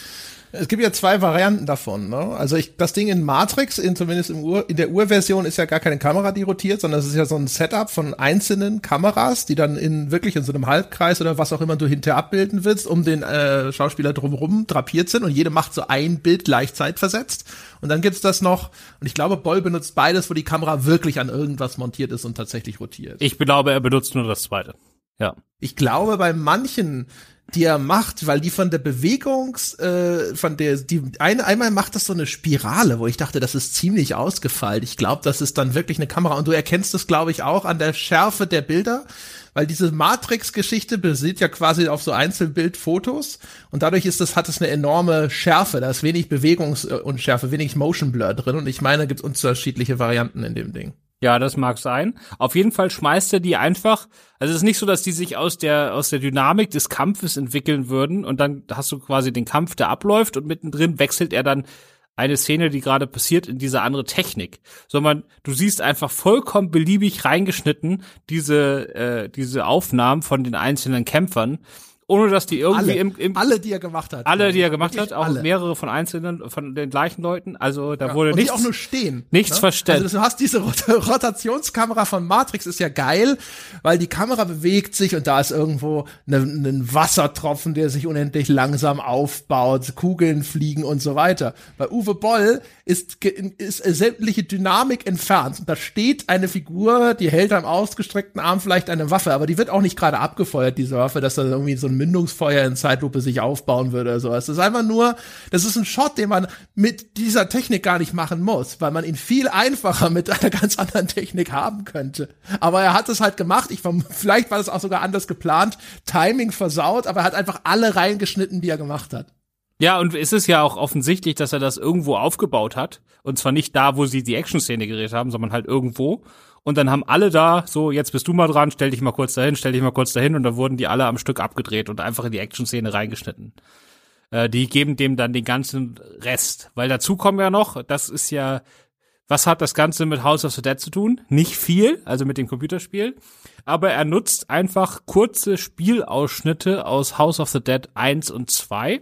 Es gibt ja zwei Varianten davon. Ne? Also ich, das Ding in Matrix, in, zumindest im Ur, in der Urversion, ist ja gar keine Kamera, die rotiert, sondern es ist ja so ein Setup von einzelnen Kameras, die dann in wirklich in so einem Halbkreis oder was auch immer du hinterher abbilden willst, um den äh, Schauspieler drumherum drapiert sind und jede macht so ein Bild gleichzeitig versetzt. Und dann gibt's das noch, und ich glaube, Boll benutzt beides, wo die Kamera wirklich an irgendwas montiert ist und tatsächlich rotiert. Ich glaube, er benutzt nur das zweite. Ja. Ich glaube, bei manchen die er macht, weil die von der Bewegungs, äh, von der, die eine, einmal macht das so eine Spirale, wo ich dachte, das ist ziemlich ausgefeilt. Ich glaube, das ist dann wirklich eine Kamera und du erkennst es, glaube ich, auch an der Schärfe der Bilder, weil diese Matrix-Geschichte basiert ja quasi auf so Einzelbildfotos und dadurch ist das, hat es eine enorme Schärfe, da ist wenig Bewegungsunschärfe, wenig Motion Blur drin und ich meine, gibt es unterschiedliche Varianten in dem Ding. Ja, das mag sein. Auf jeden Fall schmeißt er die einfach. Also es ist nicht so, dass die sich aus der aus der Dynamik des Kampfes entwickeln würden und dann hast du quasi den Kampf, der abläuft und mittendrin wechselt er dann eine Szene, die gerade passiert, in diese andere Technik, sondern du siehst einfach vollkommen beliebig reingeschnitten diese, äh, diese Aufnahmen von den einzelnen Kämpfern ohne dass die irgendwie alle, im, im alle, die er gemacht hat. alle, die er gemacht hat, auch alle. mehrere von einzelnen von den gleichen Leuten. Also da Ja, wurde und nichts, nicht auch nur stehen. nichts ne? verstellt. Also du hast diese Rot (laughs) Rotationskamera von Matrix ist ja geil, weil die Kamera bewegt sich und da ist irgendwo ne, ein Wassertropfen, der sich unendlich langsam aufbaut, Kugeln fliegen und so weiter. Bei Uwe Boll ist, ist sämtliche Dynamik entfernt. Und da steht eine Figur, die hält am ausgestreckten Arm vielleicht eine Waffe, aber die wird auch nicht gerade abgefeuert, diese Waffe, dass da irgendwie so ein Mündungsfeuer in Zeitlupe sich aufbauen würde oder sowas. Das ist einfach nur, das ist ein Shot, den man mit dieser Technik gar nicht machen muss, weil man ihn viel einfacher mit einer ganz anderen Technik haben könnte. Aber er hat es halt gemacht. Ich vielleicht war das auch sogar anders geplant, Timing versaut, aber er hat einfach alle reingeschnitten, die er gemacht hat. Ja, und es ist ja auch offensichtlich, dass er das irgendwo aufgebaut hat. Und zwar nicht da, wo sie die Action-Szene gedreht haben, sondern halt irgendwo. Und dann haben alle da, so, jetzt bist du mal dran, stell dich mal kurz dahin, stell dich mal kurz dahin. Und dann wurden die alle am Stück abgedreht und einfach in die Action-Szene reingeschnitten. Äh, die geben dem dann den ganzen Rest. Weil dazu kommen ja noch, das ist ja, was hat das Ganze mit House of the Dead zu tun? Nicht viel, also mit dem Computerspiel. Aber er nutzt einfach kurze Spielausschnitte aus House of the Dead 1 und 2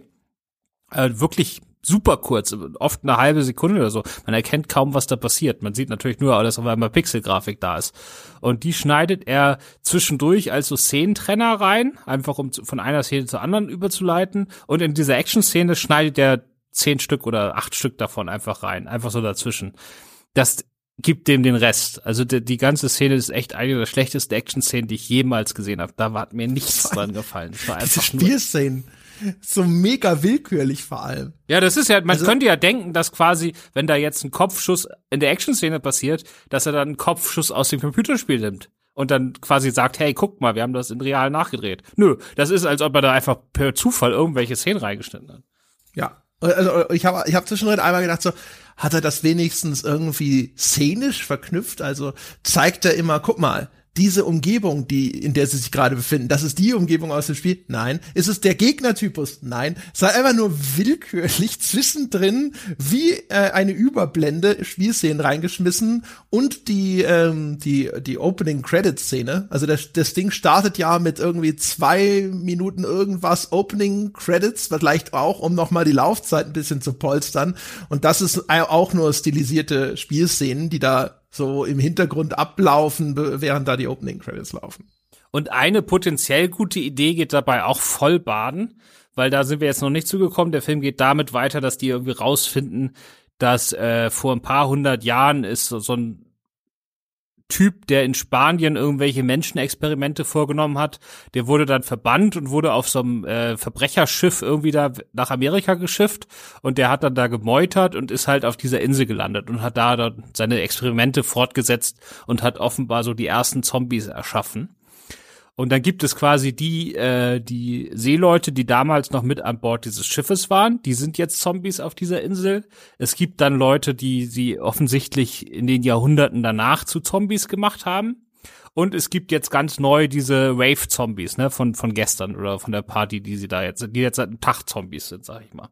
äh, wirklich super kurz, oft eine halbe Sekunde oder so. Man erkennt kaum, was da passiert. Man sieht natürlich nur, dass auf einmal Pixelgrafik da ist. Und die schneidet er zwischendurch als so Szenentrenner rein, einfach um von einer Szene zur anderen überzuleiten. Und in dieser Action-Szene schneidet er zehn Stück oder acht Stück davon einfach rein, einfach so dazwischen. Das gibt dem den Rest. Also die, die ganze Szene ist echt eine der schlechtesten Action-Szenen, die ich jemals gesehen habe. Da hat mir nichts dran gefallen. Es war Diese einfach nur Spielszenen. So mega willkürlich vor allem. Ja, das ist ja, man Also- könnte ja denken, dass quasi, wenn da jetzt ein Kopfschuss in der Action-Szene passiert, dass er dann einen Kopfschuss aus dem Computerspiel nimmt und dann quasi sagt, hey, guck mal, wir haben das in real nachgedreht. Nö, das ist, als ob er da einfach per Zufall irgendwelche Szenen reingeschnitten hat. Ja. Also ich habe ich hab zwischendrin einmal gedacht so, hat er das wenigstens irgendwie szenisch verknüpft? Also zeigt er immer, guck mal, diese Umgebung, die, in der sie sich gerade befinden, das ist die Umgebung aus dem Spiel? Nein. Ist es der Gegnertypus? Nein. War einfach nur willkürlich (laughs) zwischendrin wie äh, eine Überblende Spielszenen reingeschmissen und die, ähm, die, die Opening Credit Szene. Also das, das Ding startet ja mit irgendwie zwei Minuten irgendwas Opening Credits, vielleicht auch, um nochmal die Laufzeit ein bisschen zu polstern. Und das ist auch nur stilisierte Spielszenen, die da so im Hintergrund ablaufen, während da die Opening Credits laufen. Und eine potenziell gute Idee geht dabei auch voll baden, weil da sind wir jetzt noch nicht zugekommen. Der Film geht damit weiter, dass die irgendwie rausfinden, dass äh, vor ein paar hundert Jahren ist so, so ein Typ, der in Spanien irgendwelche Menschenexperimente vorgenommen hat, der wurde dann verbannt und wurde auf so einem äh, Verbrecherschiff irgendwie da nach Amerika geschifft und der hat dann da gemeutert und ist halt auf dieser Insel gelandet und hat da dann seine Experimente fortgesetzt und hat offenbar so die ersten Zombies erschaffen. Und dann gibt es quasi die, äh, die Seeleute, die damals noch mit an Bord dieses Schiffes waren. Die sind jetzt Zombies auf dieser Insel. Es gibt dann Leute, die sie offensichtlich in den Jahrhunderten danach zu Zombies gemacht haben. Und es gibt jetzt ganz neu diese Wave-Zombies, ne, von, von gestern oder von der Party, die sie da jetzt, die jetzt seit einem Tag Zombies sind, sag ich mal.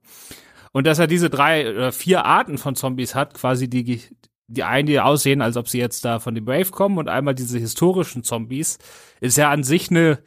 Und dass er diese drei oder vier Arten von Zombies hat, quasi die, die einen, die aussehen, als ob sie jetzt da von dem Wave kommen und einmal diese historischen Zombies, ist ja an sich eine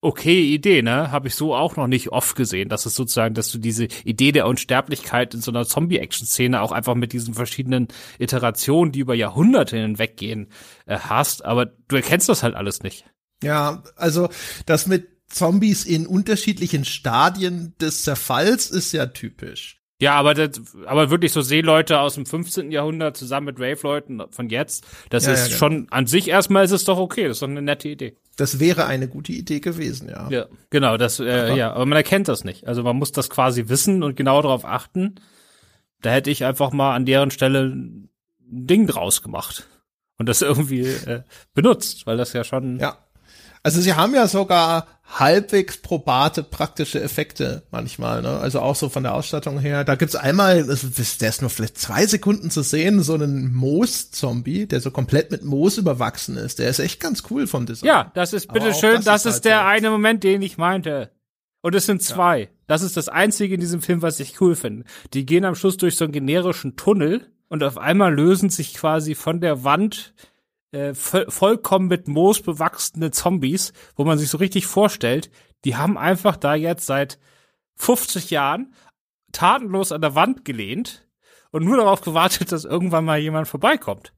okay Idee, ne? Habe ich so auch noch nicht oft gesehen. Das ist sozusagen, dass du diese Idee der Unsterblichkeit in so einer Zombie-Action-Szene auch einfach mit diesen verschiedenen Iterationen, die über Jahrhunderte hinweggehen, äh, hast. Aber du erkennst das halt alles nicht. Ja, also das mit Zombies in unterschiedlichen Stadien des Zerfalls ist ja typisch. Ja, aber das, aber wirklich so Seeleute aus dem 15. Jahrhundert zusammen mit Rave-Leuten von jetzt, das Ja, ist ja, genau. schon an sich erstmal ist es doch okay, das ist doch eine nette Idee. Das wäre eine gute Idee gewesen, ja. Ja, genau, das, äh, Aber- ja, aber man erkennt das nicht. Also man muss das quasi wissen und genau darauf achten. Da hätte ich einfach mal an deren Stelle ein Ding draus gemacht und das (laughs) irgendwie äh, benutzt, weil das ja schon. Ja. Also sie haben ja sogar halbwegs probate praktische Effekte manchmal, ne? Also auch so von der Ausstattung her. Da gibt's einmal, der ist nur vielleicht zwei Sekunden zu sehen, so einen Moos-Zombie, der so komplett mit Moos überwachsen ist. Der ist echt ganz cool vom Design. Ja, das ist bitteschön, das, das ist, halt der so. eine Moment, den ich meinte. Und es sind zwei. Das ist das Einzige in diesem Film, was ich cool finde. Die gehen am Schluss durch so einen generischen Tunnel und auf einmal lösen sich quasi von der Wand äh, vollkommen mit Moos bewachsene Zombies, wo man sich so richtig vorstellt, die haben einfach da jetzt seit 50 Jahren tatenlos an der Wand gelehnt und nur darauf gewartet, dass irgendwann mal jemand vorbeikommt.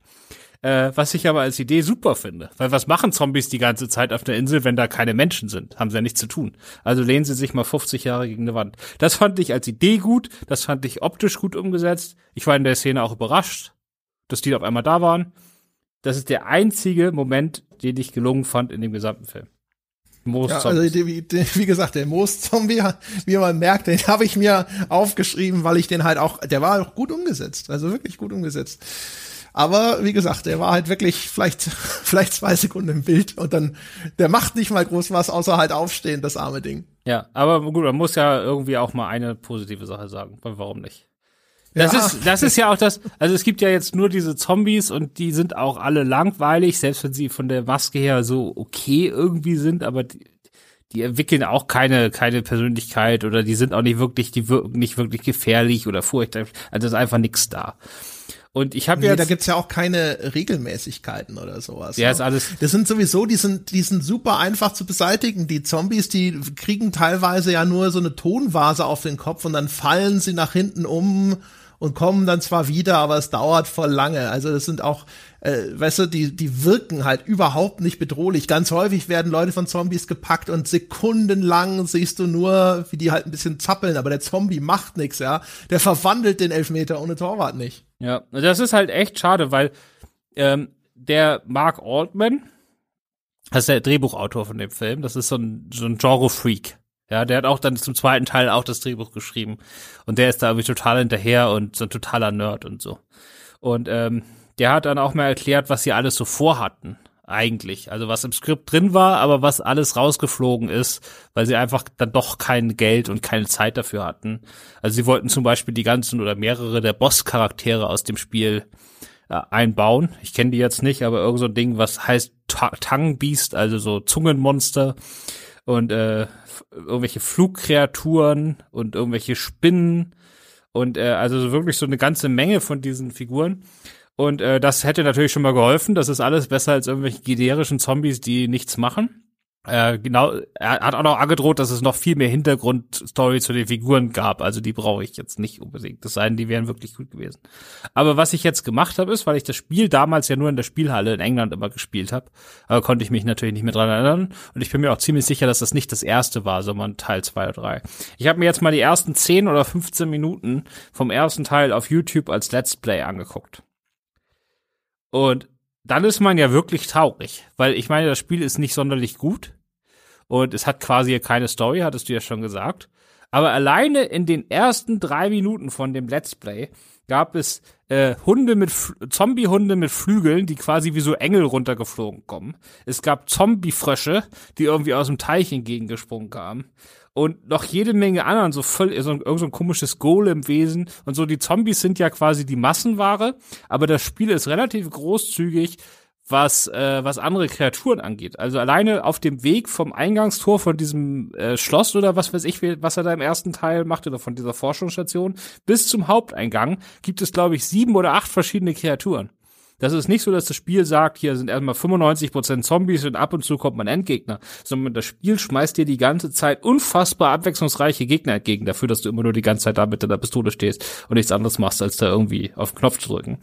Äh, was ich aber als Idee super finde. Weil was machen Zombies die ganze Zeit auf der Insel, wenn da keine Menschen sind? Haben sie ja nichts zu tun. Also lehnen sie sich mal 50 Jahre gegen eine Wand. Das fand ich als Idee gut, das fand ich optisch gut umgesetzt. Ich war in der Szene auch überrascht, dass die auf einmal da waren. Das ist der einzige Moment, den ich gelungen fand in dem gesamten Film. Moos ja, also die, wie gesagt, der Moos-Zombie, wie man merkt, den habe ich mir aufgeschrieben, weil ich den halt auch, der war auch gut umgesetzt, also wirklich gut umgesetzt. Aber wie gesagt, der war halt wirklich vielleicht, (laughs) vielleicht zwei Sekunden im Bild und dann, der macht nicht mal groß was, außer halt aufstehen, das arme Ding. Ja, aber gut, man muss ja irgendwie auch mal eine positive Sache sagen. Warum nicht? Das ja. ist, das ist ja auch das, also es gibt ja jetzt nur diese Zombies und die sind auch alle langweilig, selbst wenn sie von der Maske her so okay irgendwie sind, aber die, die entwickeln auch keine, keine Persönlichkeit oder die sind auch nicht wirklich, die wirken nicht wirklich gefährlich oder furchtbar. Also ist einfach nichts da. Und ich habe nee, ja da gibt's ja auch keine Regelmäßigkeiten oder sowas. Ja, ne? ist alles. Das sind sowieso, die sind, die sind super einfach zu beseitigen. Die Zombies, die kriegen teilweise ja nur so eine Tonvase auf den Kopf und dann fallen sie nach hinten um und kommen dann zwar wieder, aber es dauert voll lange. Also das sind auch, äh, weißt du, die, die wirken halt überhaupt nicht bedrohlich. Ganz häufig werden Leute von Zombies gepackt und sekundenlang siehst du nur, wie die halt ein bisschen zappeln, aber der Zombie macht nichts, ja. Der verwandelt den Elfmeter ohne Torwart nicht. Ja, das ist halt echt schade, weil ähm, der Mark Altman, das ist der Drehbuchautor von dem Film, das ist so ein, so ein Genre-Freak. Ja, der hat auch dann zum zweiten Teil auch das Drehbuch geschrieben. Und der ist da irgendwie total hinterher und so ein totaler Nerd und so. Und ähm, der hat dann auch mal erklärt, was sie alles so vorhatten, eigentlich. Also was im Skript drin war, aber was alles rausgeflogen ist, weil sie einfach dann doch kein Geld und keine Zeit dafür hatten. Also sie wollten zum Beispiel die ganzen oder mehrere der Boss-Charaktere aus dem Spiel äh, einbauen. Ich kenne die jetzt nicht, aber irgend so ein Ding, was heißt Tangbeast, also so Zungenmonster und äh, irgendwelche Flugkreaturen und irgendwelche Spinnen und äh, also wirklich so eine ganze Menge von diesen Figuren. Und äh, das hätte natürlich schon mal geholfen. Das ist alles besser als irgendwelche generischen Zombies, die nichts machen. Äh, genau, er hat auch noch angedroht, dass es noch viel mehr Hintergrundstory zu den Figuren gab. Also die brauche ich jetzt nicht unbedingt. Das seien, die wären wirklich gut gewesen. Aber was ich jetzt gemacht habe, ist, weil ich das Spiel damals ja nur in der Spielhalle in England immer gespielt habe, äh, konnte ich mich natürlich nicht mehr dran erinnern. Und ich bin mir auch ziemlich sicher, dass das nicht das erste war, sondern Teil zwei oder drei. Ich habe mir jetzt mal die ersten 10 oder 15 Minuten vom ersten Teil auf YouTube als Let's Play angeguckt. Und dann ist man ja wirklich traurig, weil ich meine, das Spiel ist nicht sonderlich gut und es hat quasi keine Story, hattest du ja schon gesagt. Aber alleine in den ersten drei Minuten von dem Let's Play gab es äh, Hunde mit Zombie-Hunde mit Flügeln, die quasi wie so Engel runtergeflogen kommen. Es gab Zombie-Frösche, die irgendwie aus dem Teich entgegengesprungen kamen und noch jede Menge anderen, so voll, so, irgend so ein komisches Golem-Wesen und so. Die Zombies sind ja quasi die Massenware, aber das Spiel ist relativ großzügig, was, äh, was andere Kreaturen angeht. Also alleine auf dem Weg vom Eingangstor von diesem äh, Schloss oder was weiß ich, was er da im ersten Teil macht oder von dieser Forschungsstation bis zum Haupteingang gibt es, glaube ich, sieben oder acht verschiedene Kreaturen. Das ist nicht so, dass das Spiel sagt, hier sind erstmal 95% Zombies und ab und zu kommt man Endgegner, sondern das Spiel schmeißt dir die ganze Zeit unfassbar abwechslungsreiche Gegner entgegen, dafür, dass du immer nur die ganze Zeit da mit deiner Pistole stehst und nichts anderes machst, als da irgendwie auf den Knopf zu drücken.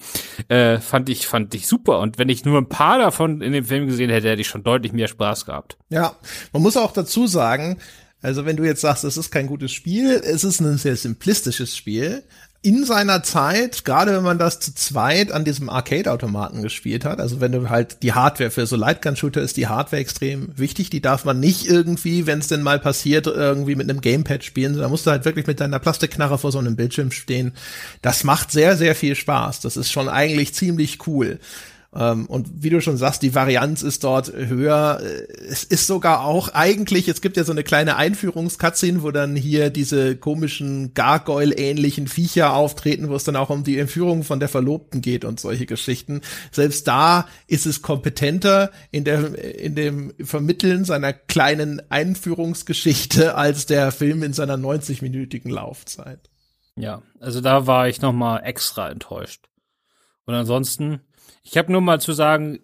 Äh, fand ich, fand ich super. Und wenn ich nur ein paar davon in dem Film gesehen hätte, hätte ich schon deutlich mehr Spaß gehabt. Ja, man muss auch dazu sagen, also wenn du jetzt sagst, es ist kein gutes Spiel, es ist ein sehr simplistisches Spiel, in seiner Zeit, gerade wenn man das zu zweit an diesem Arcade-Automaten gespielt hat, also wenn du halt die Hardware für so Lightgun-Shooter ist die Hardware extrem wichtig, die darf man nicht irgendwie, wenn es denn mal passiert, irgendwie mit einem Gamepad spielen, sondern musst du halt wirklich mit deiner Plastikknarre vor so einem Bildschirm stehen. Das macht sehr, sehr viel Spaß. Das ist schon eigentlich ziemlich cool. Ähm, und wie du schon sagst, die Varianz ist dort höher. Es ist sogar auch eigentlich, es gibt ja so eine kleine Einführungskatze, wo dann hier diese komischen Gargoyle-ähnlichen Viecher auftreten, wo es dann auch um die Entführung von der Verlobten geht und solche Geschichten. Selbst da ist es kompetenter in der, in dem Vermitteln seiner kleinen Einführungsgeschichte als der Film in seiner 90-minütigen Laufzeit. Ja, also da war ich noch mal extra enttäuscht. Und ansonsten ich habe nur mal zu sagen,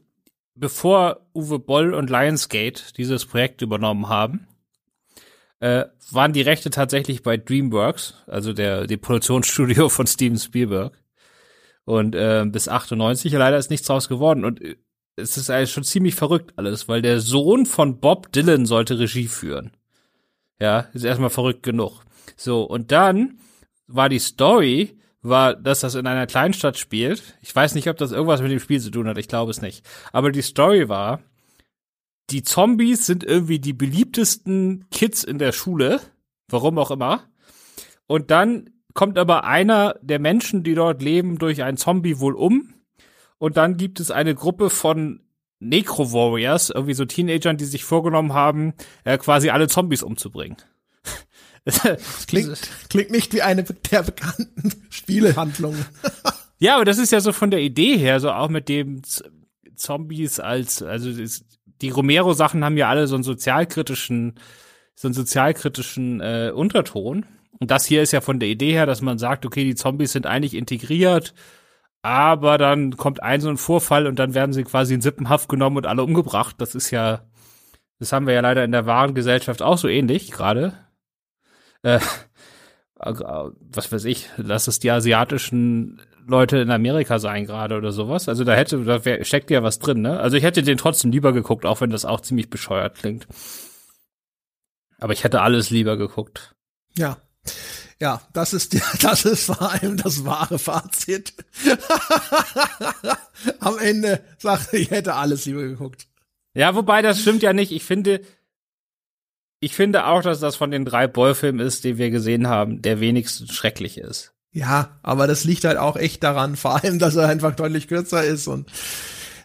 bevor Uwe Boll und Lionsgate dieses Projekt übernommen haben, äh, waren die Rechte tatsächlich bei DreamWorks, also der die Produktionsstudio (laughs) von Steven Spielberg. Und äh, bis 98 leider ist nichts draus geworden. Und äh, es ist eigentlich schon ziemlich verrückt alles, weil der Sohn von Bob Dylan sollte Regie führen. Ja, ist erstmal verrückt genug. So, und dann war die Story, war, dass das in einer Kleinstadt spielt. Ich weiß nicht, ob das irgendwas mit dem Spiel zu tun hat, ich glaube es nicht. Aber die Story war, die Zombies sind irgendwie die beliebtesten Kids in der Schule, warum auch immer. Und dann kommt aber einer der Menschen, die dort leben, durch einen Zombie wohl um. Und dann gibt es eine Gruppe von Necro-Warriors, irgendwie so Teenagern, die sich vorgenommen haben, äh, quasi alle Zombies umzubringen. Das (laughs) klingt, klingt nicht wie eine der bekannten Spielehandlungen. (laughs) ja, aber das ist ja so von der Idee her, so auch mit dem Zombies als, also die Romero-Sachen haben ja alle so einen sozialkritischen, so einen sozialkritischen äh, Unterton. Und das hier ist ja von der Idee her, dass man sagt, okay, die Zombies sind eigentlich integriert, aber dann kommt ein so ein Vorfall und dann werden sie quasi in Sippenhaft genommen und alle umgebracht. Das ist ja, das haben wir ja leider in der wahren Gesellschaft auch so ähnlich gerade äh, was weiß ich, lass es die asiatischen Leute in Amerika sein gerade oder sowas. Also da hätte, da wär, steckt ja was drin, ne? Also ich hätte den trotzdem lieber geguckt, auch wenn das auch ziemlich bescheuert klingt. Aber ich hätte alles lieber geguckt. Ja. Ja, das ist, (laughs) das ist vor allem das wahre Fazit. (laughs) Am Ende sagte ich hätte alles lieber geguckt. Ja, wobei das stimmt ja nicht. Ich finde, ich finde auch, dass das von den drei Boy-Filmen ist, die wir gesehen haben, der wenigstens schrecklich ist. Ja, aber das liegt halt auch echt daran, vor allem, dass er einfach deutlich kürzer ist und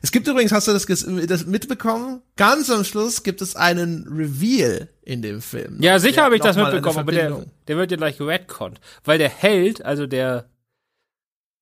es gibt übrigens, hast du das, das mitbekommen? Ganz am Schluss gibt es einen Reveal in dem Film. Ja, sicher habe ich das mitbekommen, aber der, der wird ja gleich retconnt. Weil der Held, also der,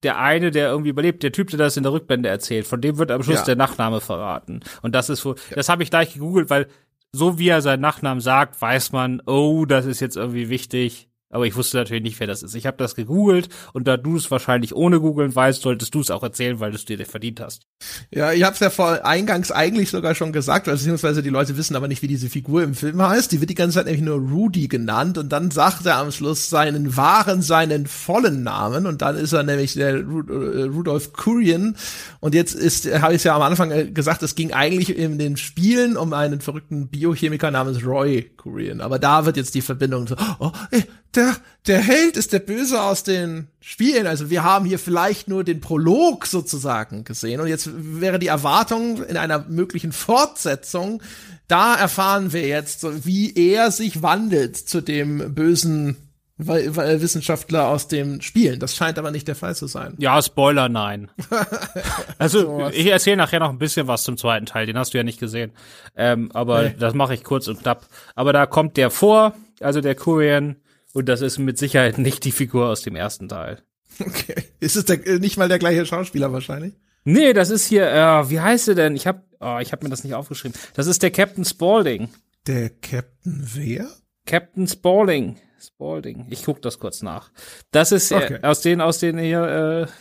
der eine, der irgendwie überlebt, der Typ, der das in der Rückblende erzählt, von dem wird am Schluss ja. der Nachname verraten. Und das ist wohl, ja. das habe ich gleich gegoogelt, weil so wie er seinen Nachnamen sagt, weiß man, oh, das ist jetzt irgendwie wichtig. Aber ich wusste natürlich nicht, wer das ist. Ich habe das gegoogelt und da du es wahrscheinlich ohne googeln weißt, solltest du es auch erzählen, weil du es dir verdient hast. Ja, ich habe es ja vor eingangs eigentlich sogar schon gesagt, beziehungsweise die Leute wissen aber nicht, wie diese Figur im Film heißt. Die wird die ganze Zeit nämlich nur Rudy genannt und dann sagt er am Schluss seinen wahren, seinen vollen Namen und dann ist er nämlich der Rud äh, Rudolf Kurian und jetzt ist, habe ich ja am Anfang äh, gesagt, es ging eigentlich in den Spielen um einen verrückten Biochemiker namens Roy Kurian, aber da wird jetzt die Verbindung so, oh, ey, der, der Held ist der Böse aus den Spielen. Also wir haben hier vielleicht nur den Prolog sozusagen gesehen. Und jetzt wäre die Erwartung in einer möglichen Fortsetzung, da erfahren wir jetzt, wie er sich wandelt zu dem bösen Wissenschaftler aus dem Spielen. Das scheint aber nicht der Fall zu sein. Ja, Spoiler, nein. (laughs) also so ich erzähle nachher noch ein bisschen was zum zweiten Teil, den hast du ja nicht gesehen. Ähm, aber nee. das mache ich kurz und knapp. Aber da kommt der vor, also der Korean und das ist mit Sicherheit nicht die Figur aus dem ersten Teil. Okay. Ist es der, äh, nicht mal der gleiche Schauspieler wahrscheinlich? Nee, das ist hier, äh, wie heißt er denn? Ich hab, oh, ich hab mir das nicht aufgeschrieben. Das ist der Captain Spaulding. Der Captain wer? Captain Spaulding. Spaulding. Ich guck das kurz nach. Das ist äh, okay. äh, aus den, aus den hier, äh,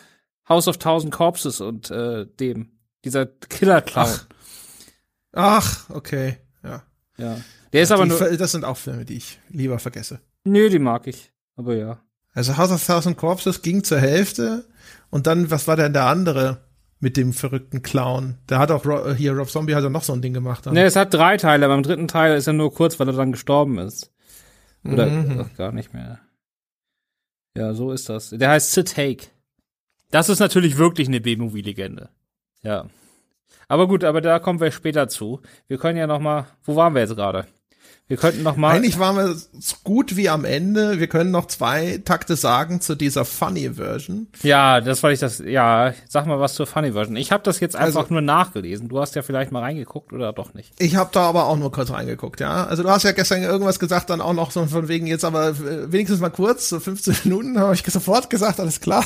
House of Thousand Corpses und äh, dem, dieser Killer-Clown. Ach. Ach, okay, ja. Ja. Der ist ja, aber die, nur. Das sind auch Filme, die ich lieber vergesse. Nö, die mag ich. Aber ja. Also House of Thousand Corpses ging zur Hälfte und dann, was war denn der andere mit dem verrückten Clown? Der hat auch äh, hier, Rob Zombie hat ja noch so ein Ding gemacht. Dann. Nee, es hat drei Teile, aber im dritten Teil ist er nur kurz, weil er dann gestorben ist. Oder mhm. gar nicht mehr. Ja, so ist das. Der heißt The Take. Das ist natürlich wirklich eine B-Movie-Legende. Ja. Aber gut, aber da kommen wir später zu. Wir können ja noch mal, wo waren wir jetzt gerade? Wir könnten noch mal. Eigentlich waren wir so gut wie am Ende. Wir können noch zwei Takte sagen zu dieser Funny Version. Ja, das wollte ich das. Ja, sag mal was zur Funny Version. Ich habe das jetzt einfach also, nur nachgelesen. Du hast ja vielleicht mal reingeguckt oder doch nicht? Ich habe da aber auch nur kurz reingeguckt. Ja, also du hast ja gestern irgendwas gesagt, dann auch noch so von wegen jetzt, aber wenigstens mal kurz, so 15 Minuten, (laughs) habe ich sofort gesagt, alles klar.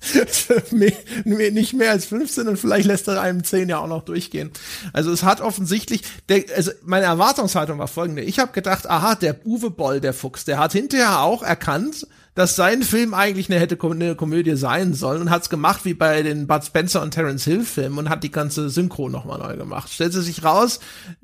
(laughs) nicht mehr als 15 und vielleicht lässt er einem 10 ja auch noch durchgehen. Also es hat offensichtlich, der, also meine Erwartungshaltung war folgende. Ich habe gedacht, aha, der Uwe Boll, der Fuchs, der hat hinterher auch erkannt, dass sein Film eigentlich eine hätte eine Komödie sein sollen und hat's gemacht wie bei den Bud Spencer und Terence Hill Filmen und hat die ganze Synchro nochmal neu gemacht. Stellt sie sich raus,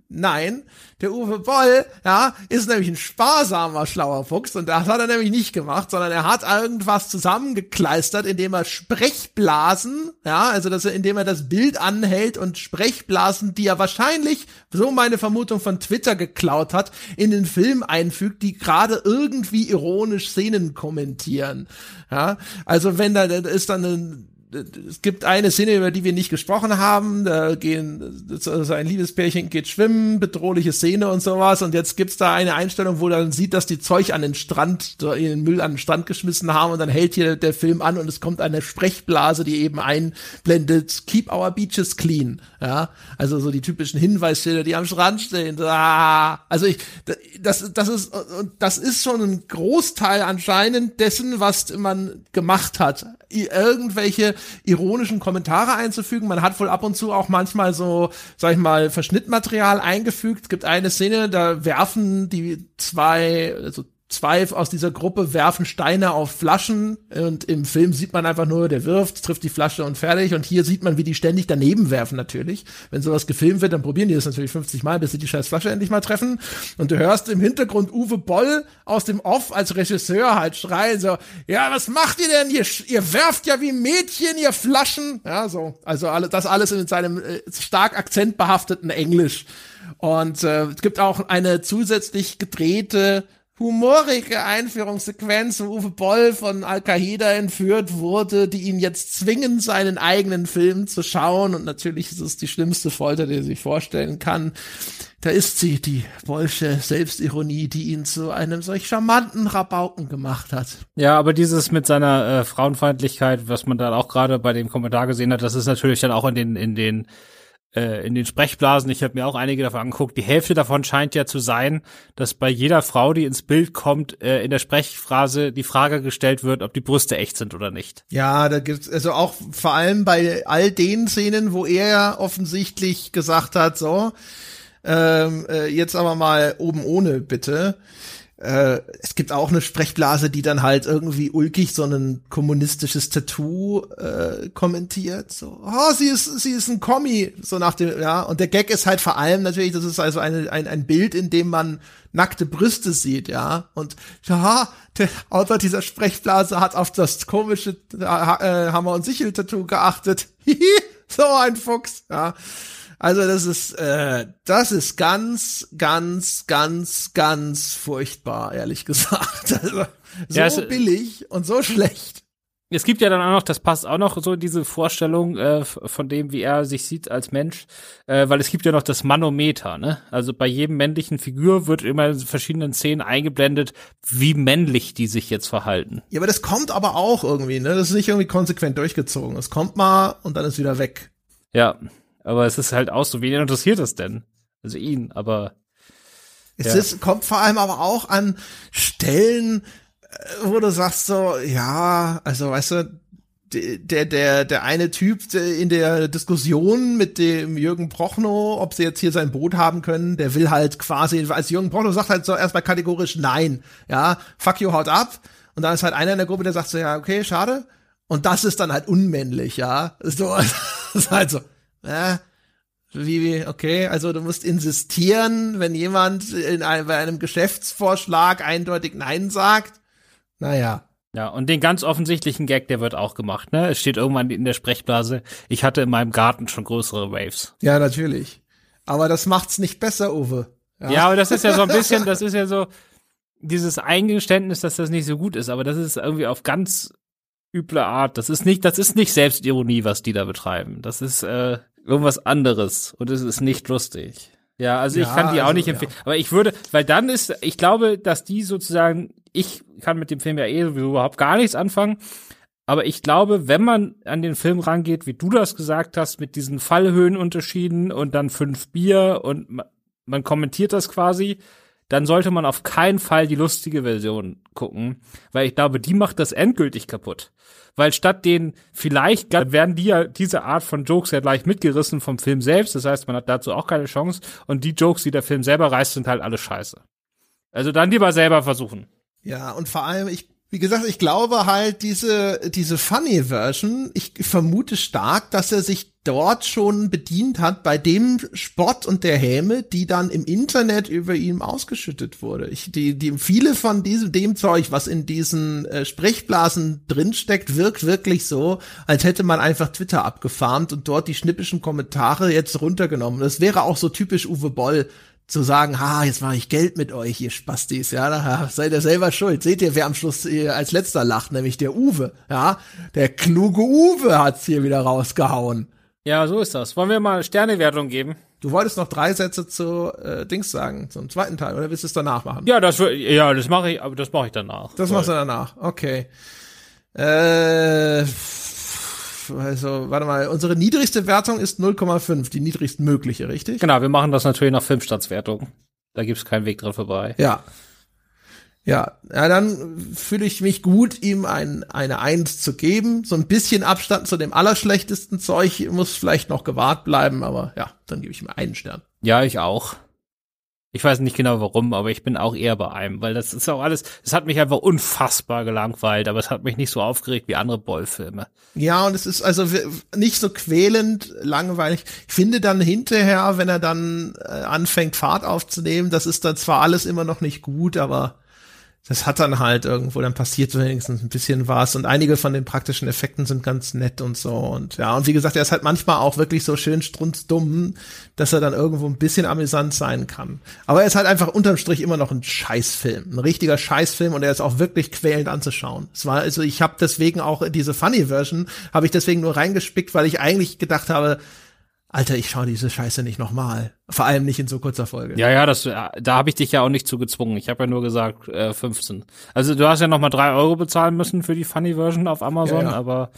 nein, der Uwe Boll, ja, ist nämlich ein sparsamer, schlauer Fuchs und das hat er nämlich nicht gemacht, sondern er hat irgendwas zusammengekleistert, indem er Sprechblasen, ja, also dass er, indem er das Bild anhält und Sprechblasen, die er wahrscheinlich, so meine Vermutung von Twitter geklaut hat, in den Film einfügt, die gerade irgendwie ironisch Szenen kommentieren. Ja, also wenn da, ist dann ein es gibt eine Szene, über die wir nicht gesprochen haben. Da gehen also ein Liebespärchen geht schwimmen, bedrohliche Szene und sowas. Und jetzt gibt's da eine Einstellung, wo dann sieht, dass die Zeug an den Strand, den Müll an den Strand geschmissen haben. Und dann hält hier der Film an und es kommt eine Sprechblase, die eben einblendet: Keep our beaches clean. Ja, also so die typischen Hinweisschilder, die am Strand stehen. Ah, also ich, das, das ist, das ist schon ein Großteil anscheinend dessen, was man gemacht hat. Irgendwelche ironischen Kommentare einzufügen. Man hat wohl ab und zu auch manchmal so, sag ich mal, Verschnittmaterial eingefügt. Es gibt eine Szene, da werfen die zwei, also zwei aus dieser Gruppe werfen Steine auf Flaschen und im Film sieht man einfach nur, der wirft, trifft die Flasche und fertig und hier sieht man, wie die ständig daneben werfen natürlich. Wenn sowas gefilmt wird, dann probieren die das natürlich 50 Mal, bis sie die scheiß Flasche endlich mal treffen und du hörst im Hintergrund Uwe Boll aus dem Off als Regisseur halt schreien so, ja, was macht ihr denn? Ihr, ihr werft ja wie Mädchen, ihr Flaschen. Ja, so. Also alle, das alles in seinem äh, stark akzentbehafteten Englisch. Und äh, es gibt auch eine zusätzlich gedrehte humorige Einführungssequenz, wo Uwe Boll von Al-Qaida entführt wurde, die ihn jetzt zwingen, seinen eigenen Film zu schauen. Und natürlich ist es die schlimmste Folter, die er sich vorstellen kann. Da ist sie, die Bollsche Selbstironie, die ihn zu einem solch charmanten Rabauken gemacht hat. Ja, aber dieses mit seiner äh, Frauenfeindlichkeit, was man dann auch gerade bei dem Kommentar gesehen hat, das ist natürlich dann auch in den, in den in den Sprechblasen, ich habe mir auch einige davon angeguckt, die Hälfte davon scheint ja zu sein, dass bei jeder Frau, die ins Bild kommt, äh, in der Sprechphrase die Frage gestellt wird, ob die Brüste echt sind oder nicht. Ja, da gibt's also auch vor allem bei all den Szenen, wo er ja offensichtlich gesagt hat, so, ähm, äh, jetzt aber mal oben ohne bitte äh, es gibt auch eine Sprechblase, die dann halt irgendwie ulkig so ein kommunistisches Tattoo äh, kommentiert. So, oh, sie ist, sie ist ein Kommi, so nach dem, ja. Und der Gag ist halt vor allem natürlich, das ist also eine, ein, ein Bild, in dem man nackte Brüste sieht, ja. Und ja, der Autor dieser Sprechblase hat auf das komische äh, Hammer- und Sichel-Tattoo geachtet. (laughs) so ein Fuchs, ja. Also das ist, äh, das ist ganz, ganz, ganz, ganz furchtbar, ehrlich (laughs) gesagt. Also so ja, es, billig und so schlecht. Es gibt ja dann auch noch, das passt auch noch so in diese Vorstellung äh, von dem, wie er sich sieht als Mensch, äh, weil es gibt ja noch das Manometer, ne? Also bei jedem männlichen Figur wird immer in verschiedenen Szenen eingeblendet, wie männlich die sich jetzt verhalten. Ja, aber das kommt aber auch irgendwie, ne? Das ist nicht irgendwie konsequent durchgezogen. Es kommt mal und dann ist wieder weg. Ja, aber es ist halt auch so, wen interessiert es denn? Also ihn, aber. Es ja. ist, kommt vor allem aber auch an Stellen, äh, wo du sagst so, ja, also weißt du, der, der, der eine Typ in der Diskussion mit dem Jürgen Prochnow, ob sie jetzt hier sein Boot haben können, der will halt quasi, als Jürgen Prochnow sagt halt so erstmal kategorisch nein, ja, fuck you, haut ab. Und dann ist halt einer in der Gruppe, der sagt so, ja, okay, schade. Und das ist dann halt unmännlich, ja. So, (laughs) ist halt so, äh, wie, okay, also du musst insistieren, wenn jemand in einem, bei einem Geschäftsvorschlag eindeutig Nein sagt. Naja. Ja, und den ganz offensichtlichen Gag, der wird auch gemacht, ne? Es steht irgendwann in der Sprechblase, ich hatte in meinem Garten schon größere Waves. Ja, natürlich. Aber das macht's nicht besser, Uwe. Ja, ja aber das ist ja so ein bisschen, das ist ja so dieses Eingeständnis, dass das nicht so gut ist, aber das ist irgendwie auf ganz üble Art. Das ist nicht, das ist nicht Selbstironie, was die da betreiben. Das ist äh, irgendwas anderes und es ist nicht lustig. Ja, also ich kann die auch also, nicht empfehlen. Aber ich würde, weil dann ist, ich glaube, dass die sozusagen, ich kann mit dem Film ja eh sowieso überhaupt gar nichts anfangen. Aber ich glaube, wenn man an den Film rangeht, wie du das gesagt hast, mit diesen Fallhöhenunterschieden und dann fünf Bier und man, man kommentiert das quasi, dann sollte man auf keinen Fall die lustige Version gucken, weil ich glaube, die macht das endgültig kaputt. Weil statt den vielleicht werden die ja diese Art von Jokes ja gleich mitgerissen vom Film selbst, das heißt, man hat dazu auch keine Chance und die Jokes, die der Film selber reißt, sind halt alle scheiße. Also dann lieber selber versuchen. Ja, und vor allem, ich wie gesagt, ich glaube halt, diese, diese Funny Version, ich vermute stark, dass er sich dort schon bedient hat bei dem Spott und der Häme, die dann im Internet über ihm ausgeschüttet wurde. Ich, die, die, viele von diesem, dem Zeug, was in diesen äh, Sprechblasen drinsteckt, wirkt wirklich so, als hätte man einfach Twitter abgefarmt und dort die schnippischen Kommentare jetzt runtergenommen. Das wäre auch so typisch Uwe Boll, zu sagen, ha, jetzt mache ich Geld mit euch, ihr Spastis, ja, da seid ihr selber schuld. Seht ihr, wer am Schluss äh, als letzter lacht, nämlich der Uwe, ja, der kluge Uwe hat's hier wieder rausgehauen. Ja, so ist das. Wollen wir mal Sternewertung geben? Du wolltest noch drei Sätze zu äh, Dings sagen, zum zweiten Teil, oder willst du es danach machen? Ja, das ja, das mache ich, aber das mache ich danach. Das machst du danach, okay. Äh, also, warte mal, unsere niedrigste Wertung ist 0,5, die niedrigst mögliche, richtig? Genau, wir machen das natürlich nach Filmstandswertung. Da gibt's keinen Weg dran vorbei. Ja. Ja, ja, dann fühle ich mich gut, ihm ein, eine Eins zu geben. So ein bisschen Abstand zu dem allerschlechtesten Zeug muss vielleicht noch gewahrt bleiben, aber ja, dann gebe ich ihm einen Stern. Ja, ich auch. Ich weiß nicht genau warum, aber ich bin auch eher bei einem, weil das ist auch alles, es hat mich einfach unfassbar gelangweilt, aber es hat mich nicht so aufgeregt wie andere Boll-Filme. Ja, und es ist also nicht so quälend langweilig. Ich finde dann hinterher, wenn er dann äh, anfängt, Fahrt aufzunehmen, das ist dann zwar alles immer noch nicht gut, aber das hat dann halt irgendwo, dann passiert wenigstens ein bisschen was und einige von den praktischen Effekten sind ganz nett und so und ja, und wie gesagt, er ist halt manchmal auch wirklich so schön strunzdumm, dass er dann irgendwo ein bisschen amüsant sein kann. Aber er ist halt einfach unterm Strich immer noch ein Scheißfilm, ein richtiger Scheißfilm und er ist auch wirklich quälend anzuschauen. Es war also, ich habe deswegen auch diese Funny Version, habe ich deswegen nur reingespickt, weil ich eigentlich gedacht habe, Alter, ich schaue diese Scheiße nicht nochmal. Vor allem nicht in so kurzer Folge. Ja, ja, das, da habe ich dich ja auch nicht zu gezwungen. Ich habe ja nur gesagt äh, 15. Also du hast ja nochmal drei Euro bezahlen müssen für die Funny Version auf Amazon, ja, ja. aber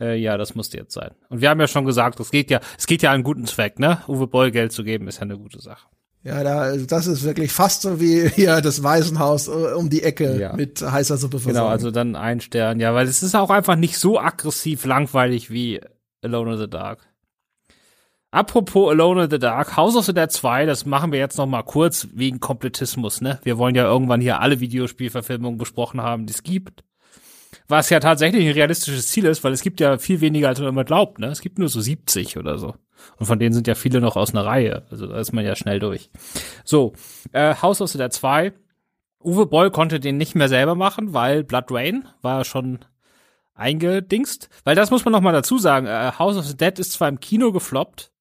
äh, ja, das musste jetzt sein. Und wir haben ja schon gesagt, es geht ja, es geht ja an einen guten Zweck, ne? Uwe Boll Geld zu geben, ist ja eine gute Sache. Ja, da, also das ist wirklich fast so wie hier das Waisenhaus äh, um die Ecke ja. mit heißer Suppe versorgen. Genau, also dann ein Stern. Ja, weil es ist auch einfach nicht so aggressiv langweilig wie Alone in the Dark. Apropos Alone in the Dark, House of the Dead 2, das machen wir jetzt noch mal kurz wegen Komplettismus, ne? Wir wollen ja irgendwann hier alle Videospielverfilmungen besprochen haben, die es gibt. Was ja tatsächlich ein realistisches Ziel ist, weil es gibt ja viel weniger, als man immer glaubt, ne? Es gibt nur so 70 oder so. Und von denen sind ja viele noch aus einer Reihe. Also da ist man ja schnell durch. So, äh, House of the Dead 2. Uwe Boll konnte den nicht mehr selber machen, weil Blood Rain war schon eingedingst. Weil das muss man noch mal dazu sagen. Äh, House of the Dead ist zwar im Kino gefloppt,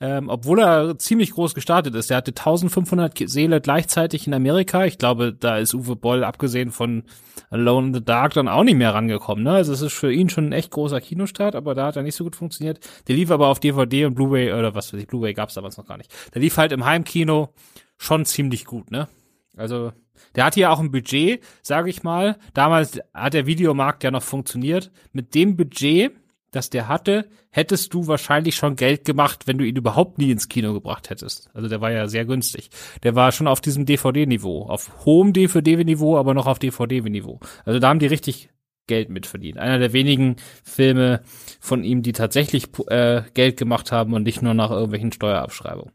ähm, obwohl er ziemlich groß gestartet ist. Er hatte 1500 Seele gleichzeitig in Amerika. Ich glaube, da ist Uwe Boll, abgesehen von Alone in the Dark, dann auch nicht mehr rangekommen. Ne? Also es ist für ihn schon ein echt großer Kinostart, aber da hat er nicht so gut funktioniert. Der lief aber auf DVD und Blu-ray, oder was weiß ich, Blu-ray gab's damals noch gar nicht. Der lief halt im Heimkino schon ziemlich gut, ne? Also der hat hier auch ein Budget, sage ich mal. Damals hat der Videomarkt ja noch funktioniert. Mit dem Budget das der hatte, hättest du wahrscheinlich schon Geld gemacht, wenn du ihn überhaupt nie ins Kino gebracht hättest. Also der war ja sehr günstig. Der war schon auf diesem DVD-Niveau, auf hohem DVD-Niveau, aber noch auf DVD-Niveau. Also da haben die richtig Geld mitverdient. Einer der wenigen Filme von ihm, die tatsächlich äh, Geld gemacht haben und nicht nur nach irgendwelchen Steuerabschreibungen.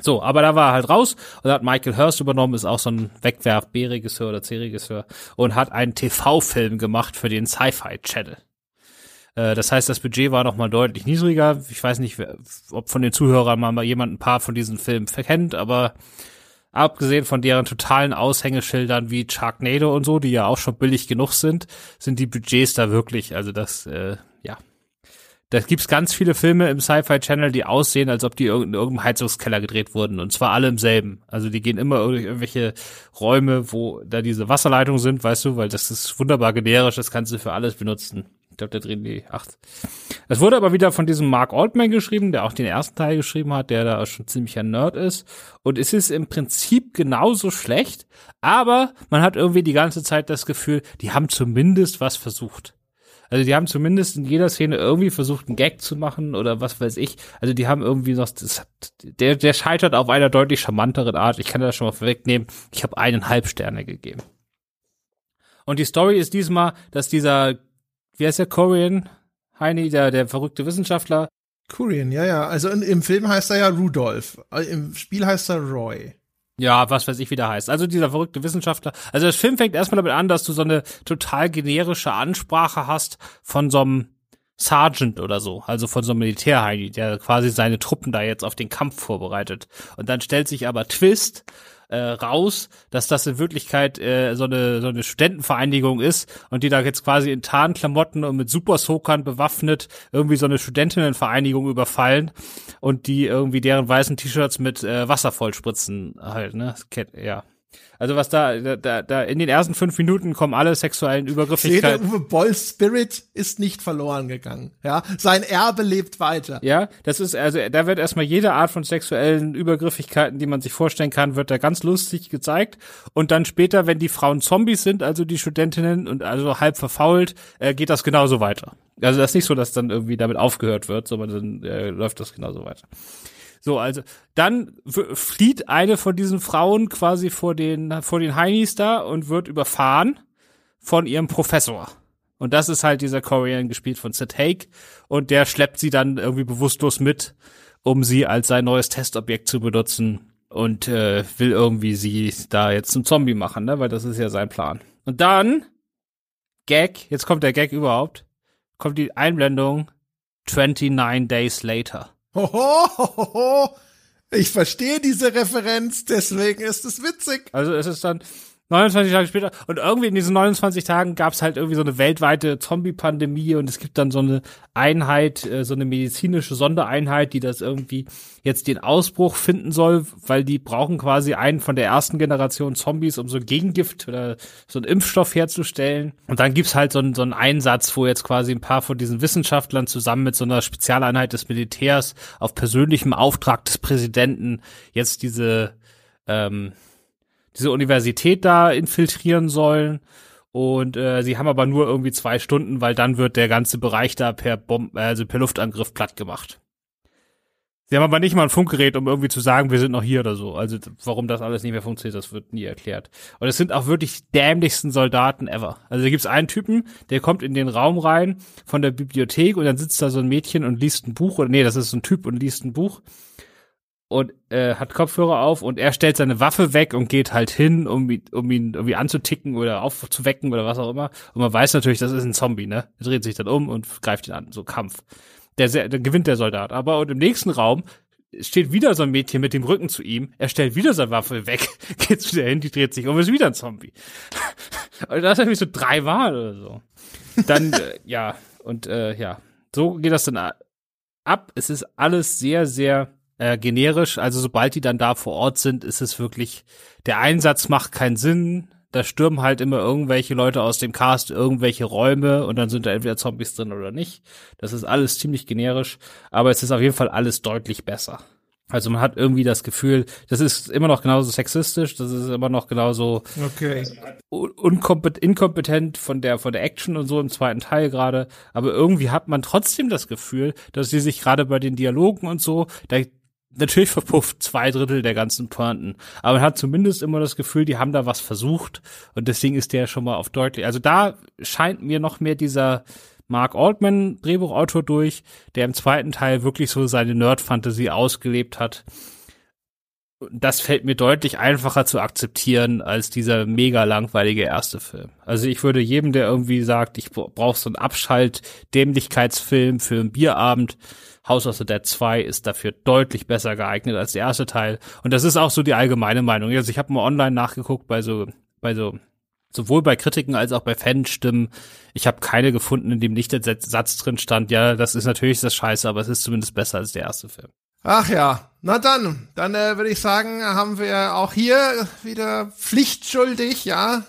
So, aber da war er halt raus und hat Michael Hurst übernommen, ist auch so ein Wegwerf-B-Regisseur oder C-Regisseur und hat einen TV-Film gemacht für den Sci-Fi Channel. Äh, das heißt, das Budget war noch mal deutlich niedriger. Ich weiß nicht, ob von den Zuhörern mal jemand ein paar von diesen Filmen verkennt, aber abgesehen von deren totalen Aushängeschildern wie Sharknado und so, die ja auch schon billig genug sind, sind die Budgets da wirklich, also das, äh, ja. Da gibt's ganz viele Filme im Sci-Fi Channel, die aussehen, als ob die in irgendeinem Heizungskeller gedreht wurden. Und zwar alle im selben. Also die gehen immer durch irgendwelche Räume, wo da diese Wasserleitungen sind, weißt du, weil das ist wunderbar generisch, das kannst du für alles benutzen glaube, der drehen die acht. Es wurde aber wieder von diesem Mark Altman geschrieben, der auch den ersten Teil geschrieben hat, der da schon ziemlich ein Nerd ist. Und es ist im Prinzip genauso schlecht, aber man hat irgendwie die ganze Zeit das Gefühl, die haben zumindest was versucht. Also die haben zumindest in jeder Szene irgendwie versucht, einen Gag zu machen oder was weiß ich. Also die haben irgendwie noch, das, der, der scheitert auf einer deutlich charmanteren Art. Ich kann das schon mal vorwegnehmen. Ich habe eineinhalb Sterne gegeben. Und die Story ist diesmal, dass dieser, wie heißt der, Korean, Heini, der, der verrückte Wissenschaftler. Korean, ja, ja. Also in, im Film heißt er ja Rudolph. Im Spiel heißt er Roy. Ja, was weiß ich, wie der heißt. Also dieser verrückte Wissenschaftler. Also das Film fängt erstmal damit an, dass du so eine total generische Ansprache hast von so einem Sergeant oder so, also von so einem Militärheini, der quasi seine Truppen da jetzt auf den Kampf vorbereitet. Und dann stellt sich aber Twist äh, raus, dass das in Wirklichkeit äh, so eine so eine Studentenvereinigung ist und die da jetzt quasi in Tarnklamotten und mit Supersoakern bewaffnet irgendwie so eine Studentinnenvereinigung überfallen und die irgendwie deren weißen T-Shirts mit äh, Wasser vollspritzen halt, ne? Ja. Also was da, da, da in den ersten fünf Minuten kommen alle sexuellen Übergriffigkeiten. Uwe Bolls Spirit ist nicht verloren gegangen. Ja, sein Erbe lebt weiter. Ja, das ist also, da wird erstmal jede Art von sexuellen Übergriffigkeiten, die man sich vorstellen kann, wird da ganz lustig gezeigt. Und dann später, wenn die Frauen Zombies sind, also die Studentinnen und also halb verfault, äh, geht das genauso weiter. Also das ist nicht so, dass dann irgendwie damit aufgehört wird, sondern dann äh, läuft das genauso weiter. So, also dann flieht eine von diesen Frauen quasi vor den vor den Heinis da und wird überfahren von ihrem Professor. Und das ist halt dieser Korean gespielt von Sid Haig und der schleppt sie dann irgendwie bewusstlos mit, um sie als sein neues Testobjekt zu benutzen und äh, will irgendwie sie da jetzt zum Zombie machen, ne, weil das ist ja sein Plan. Und dann Gag, jetzt kommt der Gag überhaupt, kommt die Einblendung 29 Days Later. Hohohoho. Ich verstehe diese Referenz, deswegen ist es witzig. Also es ist dann 29 Tage später und irgendwie in diesen 29 Tagen gab es halt irgendwie so eine weltweite Zombie-Pandemie und es gibt dann so eine Einheit, äh, so eine medizinische Sondereinheit, die das irgendwie jetzt den Ausbruch finden soll, weil die brauchen quasi einen von der ersten Generation Zombies, um so ein Gegengift oder so einen Impfstoff herzustellen. Und dann gibt's halt so einen, so einen Einsatz, wo jetzt quasi ein paar von diesen Wissenschaftlern zusammen mit so einer Spezialeinheit des Militärs auf persönlichem Auftrag des Präsidenten jetzt diese ähm, diese Universität da infiltrieren sollen. Und äh, sie haben aber nur irgendwie zwei Stunden, weil dann wird der ganze Bereich da per Bomb also per Luftangriff platt gemacht. Sie haben aber nicht mal ein Funkgerät, um irgendwie zu sagen, wir sind noch hier oder so. Also warum das alles nicht mehr funktioniert, das wird nie erklärt. Und es sind auch wirklich dämlichsten Soldaten ever. Also da gibt's einen Typen, der kommt in den Raum rein von der Bibliothek und dann sitzt da so ein Mädchen und liest ein Buch. Oder nee, das ist so ein Typ und liest ein Buch und äh, hat Kopfhörer auf und er stellt seine Waffe weg und geht halt hin, um, um ihn irgendwie anzuticken oder aufzuwecken oder was auch immer. Und man weiß natürlich, das ist ein Zombie, ne? Er dreht sich dann um und greift ihn an, so Kampf. Der, der gewinnt der Soldat. Aber und im nächsten Raum steht wieder so ein Mädchen mit dem Rücken zu ihm. Er stellt wieder seine Waffe weg, (laughs) geht wieder hin, die dreht sich um, ist wieder ein Zombie. und (laughs) das ist nämlich so dreimal oder so. Dann, äh, ja, und äh, ja, so geht das dann ab. Es ist alles sehr, sehr äh, generisch. Also sobald die dann da vor Ort sind, ist es wirklich, der Einsatz macht keinen Sinn. Da stürmen halt immer irgendwelche Leute aus dem Cast irgendwelche Räume und dann sind da entweder Zombies drin oder nicht. Das ist alles ziemlich generisch, aber es ist auf jeden Fall alles deutlich besser. Also man hat irgendwie das Gefühl, das ist immer noch genauso sexistisch, das ist immer noch genauso okay. inkompetent von der von der Action und so im zweiten Teil gerade, aber irgendwie hat man trotzdem das Gefühl, dass sie sich gerade bei den Dialogen und so, da natürlich verpufft zwei Drittel der ganzen Pointen. Aber man hat zumindest immer das Gefühl, die haben da was versucht. Und deswegen ist der schon mal auf deutlich. Also da scheint mir noch mehr dieser Mark Altman, Drehbuchautor durch, der im zweiten Teil wirklich so seine Nerd-Fantasie ausgelebt hat. Das fällt mir deutlich einfacher zu akzeptieren als dieser mega langweilige erste Film. Also ich würde jedem, der irgendwie sagt, ich brauche so einen Abschalt-Dämlichkeitsfilm für einen Bierabend, House of the Dead 2 ist dafür deutlich besser geeignet als der erste Teil. Und das ist auch so die allgemeine Meinung. Also ich habe mal online nachgeguckt bei so, bei so, sowohl bei Kritiken als auch bei Fanstimmen. Ich habe keine gefunden, in dem nicht der Satz drin stand, ja, das ist natürlich das Scheiße, aber es ist zumindest besser als der erste Film. Ach ja, na dann, dann äh, würde ich sagen, haben wir auch hier wieder pflichtschuldig, ja,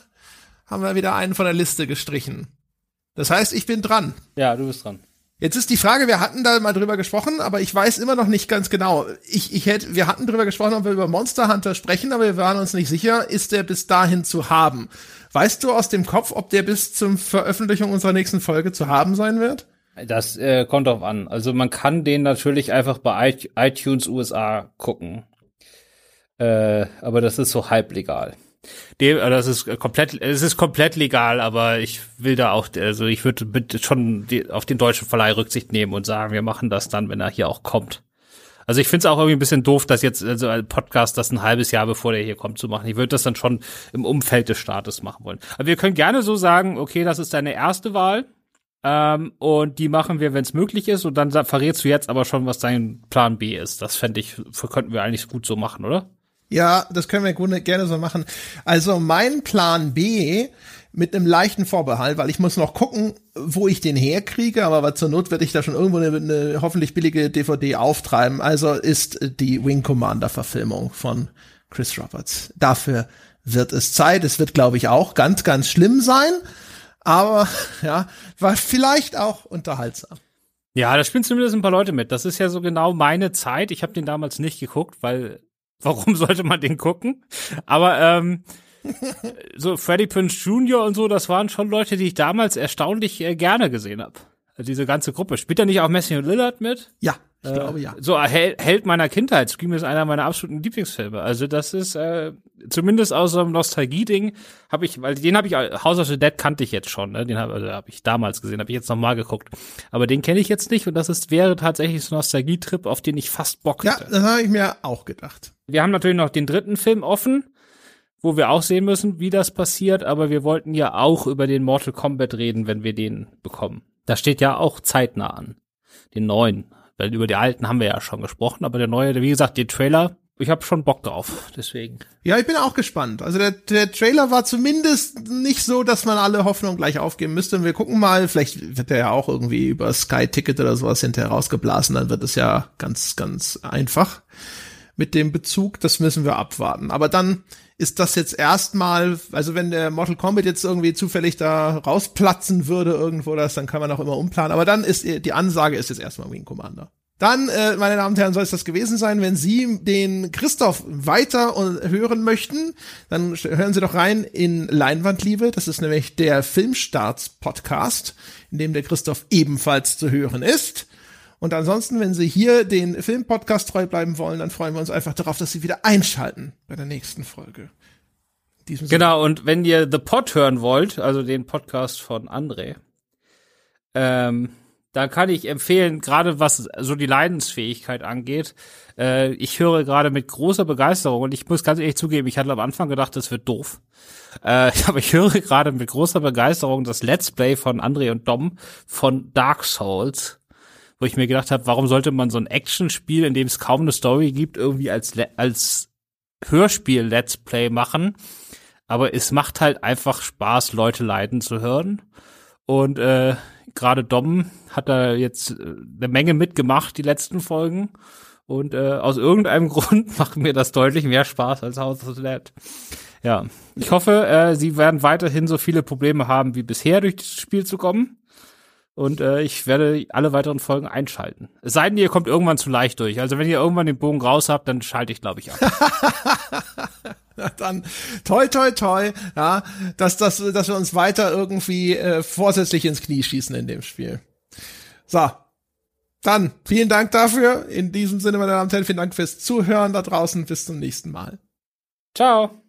haben wir wieder einen von der Liste gestrichen. Das heißt, ich bin dran. Ja, du bist dran. Jetzt ist die Frage, wir hatten da mal drüber gesprochen, aber ich weiß immer noch nicht ganz genau. Ich, ich hätte, wir hatten drüber gesprochen, ob wir über Monster Hunter sprechen, aber wir waren uns nicht sicher, ist der bis dahin zu haben. Weißt du aus dem Kopf, ob der bis zum Veröffentlichung unserer nächsten Folge zu haben sein wird? Das äh, kommt drauf an. Also man kann den natürlich einfach bei iTunes USA gucken. Äh, aber das ist so halb legal. Dem, äh, das ist komplett, es ist komplett legal, aber ich will da auch, also ich würde schon auf den deutschen Verleih Rücksicht nehmen und sagen, wir machen das dann, wenn er hier auch kommt. Also ich finde es auch irgendwie ein bisschen doof, dass jetzt also ein Podcast das ein halbes Jahr bevor der hier kommt zu machen. Ich würde das dann schon im Umfeld des Staates machen wollen. Aber wir können gerne so sagen, okay, das ist deine erste Wahl. Ähm, und die machen wir, wenn es möglich ist. Und dann verrätst du jetzt aber schon, was dein Plan B ist. Das fände ich, könnten wir eigentlich gut so machen, oder? Ja, das können wir gerne so machen. Also mein Plan B mit einem leichten Vorbehalt, weil ich muss noch gucken, wo ich den herkriege, aber zur Not werde ich da schon irgendwo eine, eine hoffentlich billige DVD auftreiben. Also ist die Wing Commander Verfilmung von Chris Roberts. Dafür wird es Zeit. Es wird, glaube ich, auch ganz, ganz schlimm sein, aber (laughs) ja, war vielleicht auch unterhaltsam. Ja, da spielen zumindest ein paar Leute mit. Das ist ja so genau meine Zeit. Ich habe den damals nicht geguckt, weil warum sollte man den gucken? Aber ähm, so Freddie Prince Jr. und so, das waren schon Leute, die ich damals erstaunlich äh, gerne gesehen habe. Diese ganze Gruppe. Spielt da nicht auch Matthew Lillard mit? Ja, ich äh, glaube ja. So Hel Held meiner Kindheit. Scream ist einer meiner absoluten Lieblingsfilme. Also das ist äh, zumindest aus so einem Nostalgie-Ding habe ich, weil den habe ich House of the Dead kannte ich jetzt schon. Ne? Den habe also hab ich damals gesehen, habe ich jetzt noch mal geguckt. Aber den kenne ich jetzt nicht und das ist wäre tatsächlich so ein Nostalgie-Trip, auf den ich fast Bock hätte. Ja, das habe ich mir auch gedacht. Wir haben natürlich noch den dritten Film offen wo wir auch sehen müssen, wie das passiert, aber wir wollten ja auch über den Mortal Kombat reden, wenn wir den bekommen. Da steht ja auch zeitnah an. Den neuen. Weil über die alten haben wir ja schon gesprochen, aber der neue, wie gesagt, die Trailer, ich habe schon Bock drauf, deswegen. Ja, ich bin auch gespannt. Also der, der Trailer war zumindest nicht so, dass man alle Hoffnung gleich aufgeben müsste. Und wir gucken mal, vielleicht wird der ja auch irgendwie über Sky Ticket oder sowas hinterher rausgeblasen, dann wird es ja ganz, ganz einfach mit dem Bezug. Das müssen wir abwarten. Aber dann ist das jetzt erstmal, also wenn der Mortal Kombat jetzt irgendwie zufällig da rausplatzen würde irgendwo, das, dann kann man auch immer umplanen. Aber dann ist die Ansage ist jetzt erstmal Wing Commander. Dann, äh, meine Damen und Herren, soll es das gewesen sein. Wenn Sie den Christoph weiter hören möchten, dann hören Sie doch rein in Leinwandliebe. Das ist nämlich der Filmstarts-Podcast, in dem der Christoph ebenfalls zu hören ist. Und ansonsten, wenn Sie hier den Filmpodcast treu bleiben wollen, dann freuen wir uns einfach darauf, dass Sie wieder einschalten bei der nächsten Folge. Genau, und wenn ihr The Pod hören wollt, also den Podcast von André, ähm, da kann ich empfehlen, gerade was so die Leidensfähigkeit angeht, äh, ich höre gerade mit großer Begeisterung und ich muss ganz ehrlich zugeben, ich hatte am Anfang gedacht, das wird doof. Äh, (laughs) aber ich höre gerade mit großer Begeisterung das Let's Play von André und Dom von Dark Souls wo ich mir gedacht habe, warum sollte man so ein Actionspiel, in dem es kaum eine Story gibt, irgendwie als als Hörspiel Let's Play machen? Aber es macht halt einfach Spaß, Leute leiden zu hören. Und äh, gerade Dom hat da jetzt äh, eine Menge mitgemacht, die letzten Folgen. Und äh, aus irgendeinem (laughs) Grund macht mir das deutlich mehr Spaß als House of the Dead. Ja, ich hoffe, äh, sie werden weiterhin so viele Probleme haben wie bisher durch das Spiel zu kommen. Und äh, ich werde alle weiteren Folgen einschalten. Es sei denn, ihr kommt irgendwann zu leicht durch. Also wenn ihr irgendwann den Bogen raus habt, dann schalte ich, glaube ich, ab. (laughs) dann toi toi toi, ja, dass, dass, dass wir uns weiter irgendwie äh, vorsätzlich ins Knie schießen in dem Spiel. So. Dann, vielen Dank dafür. In diesem Sinne, meine Damen und Herren, vielen Dank fürs Zuhören da draußen. Bis zum nächsten Mal. Ciao.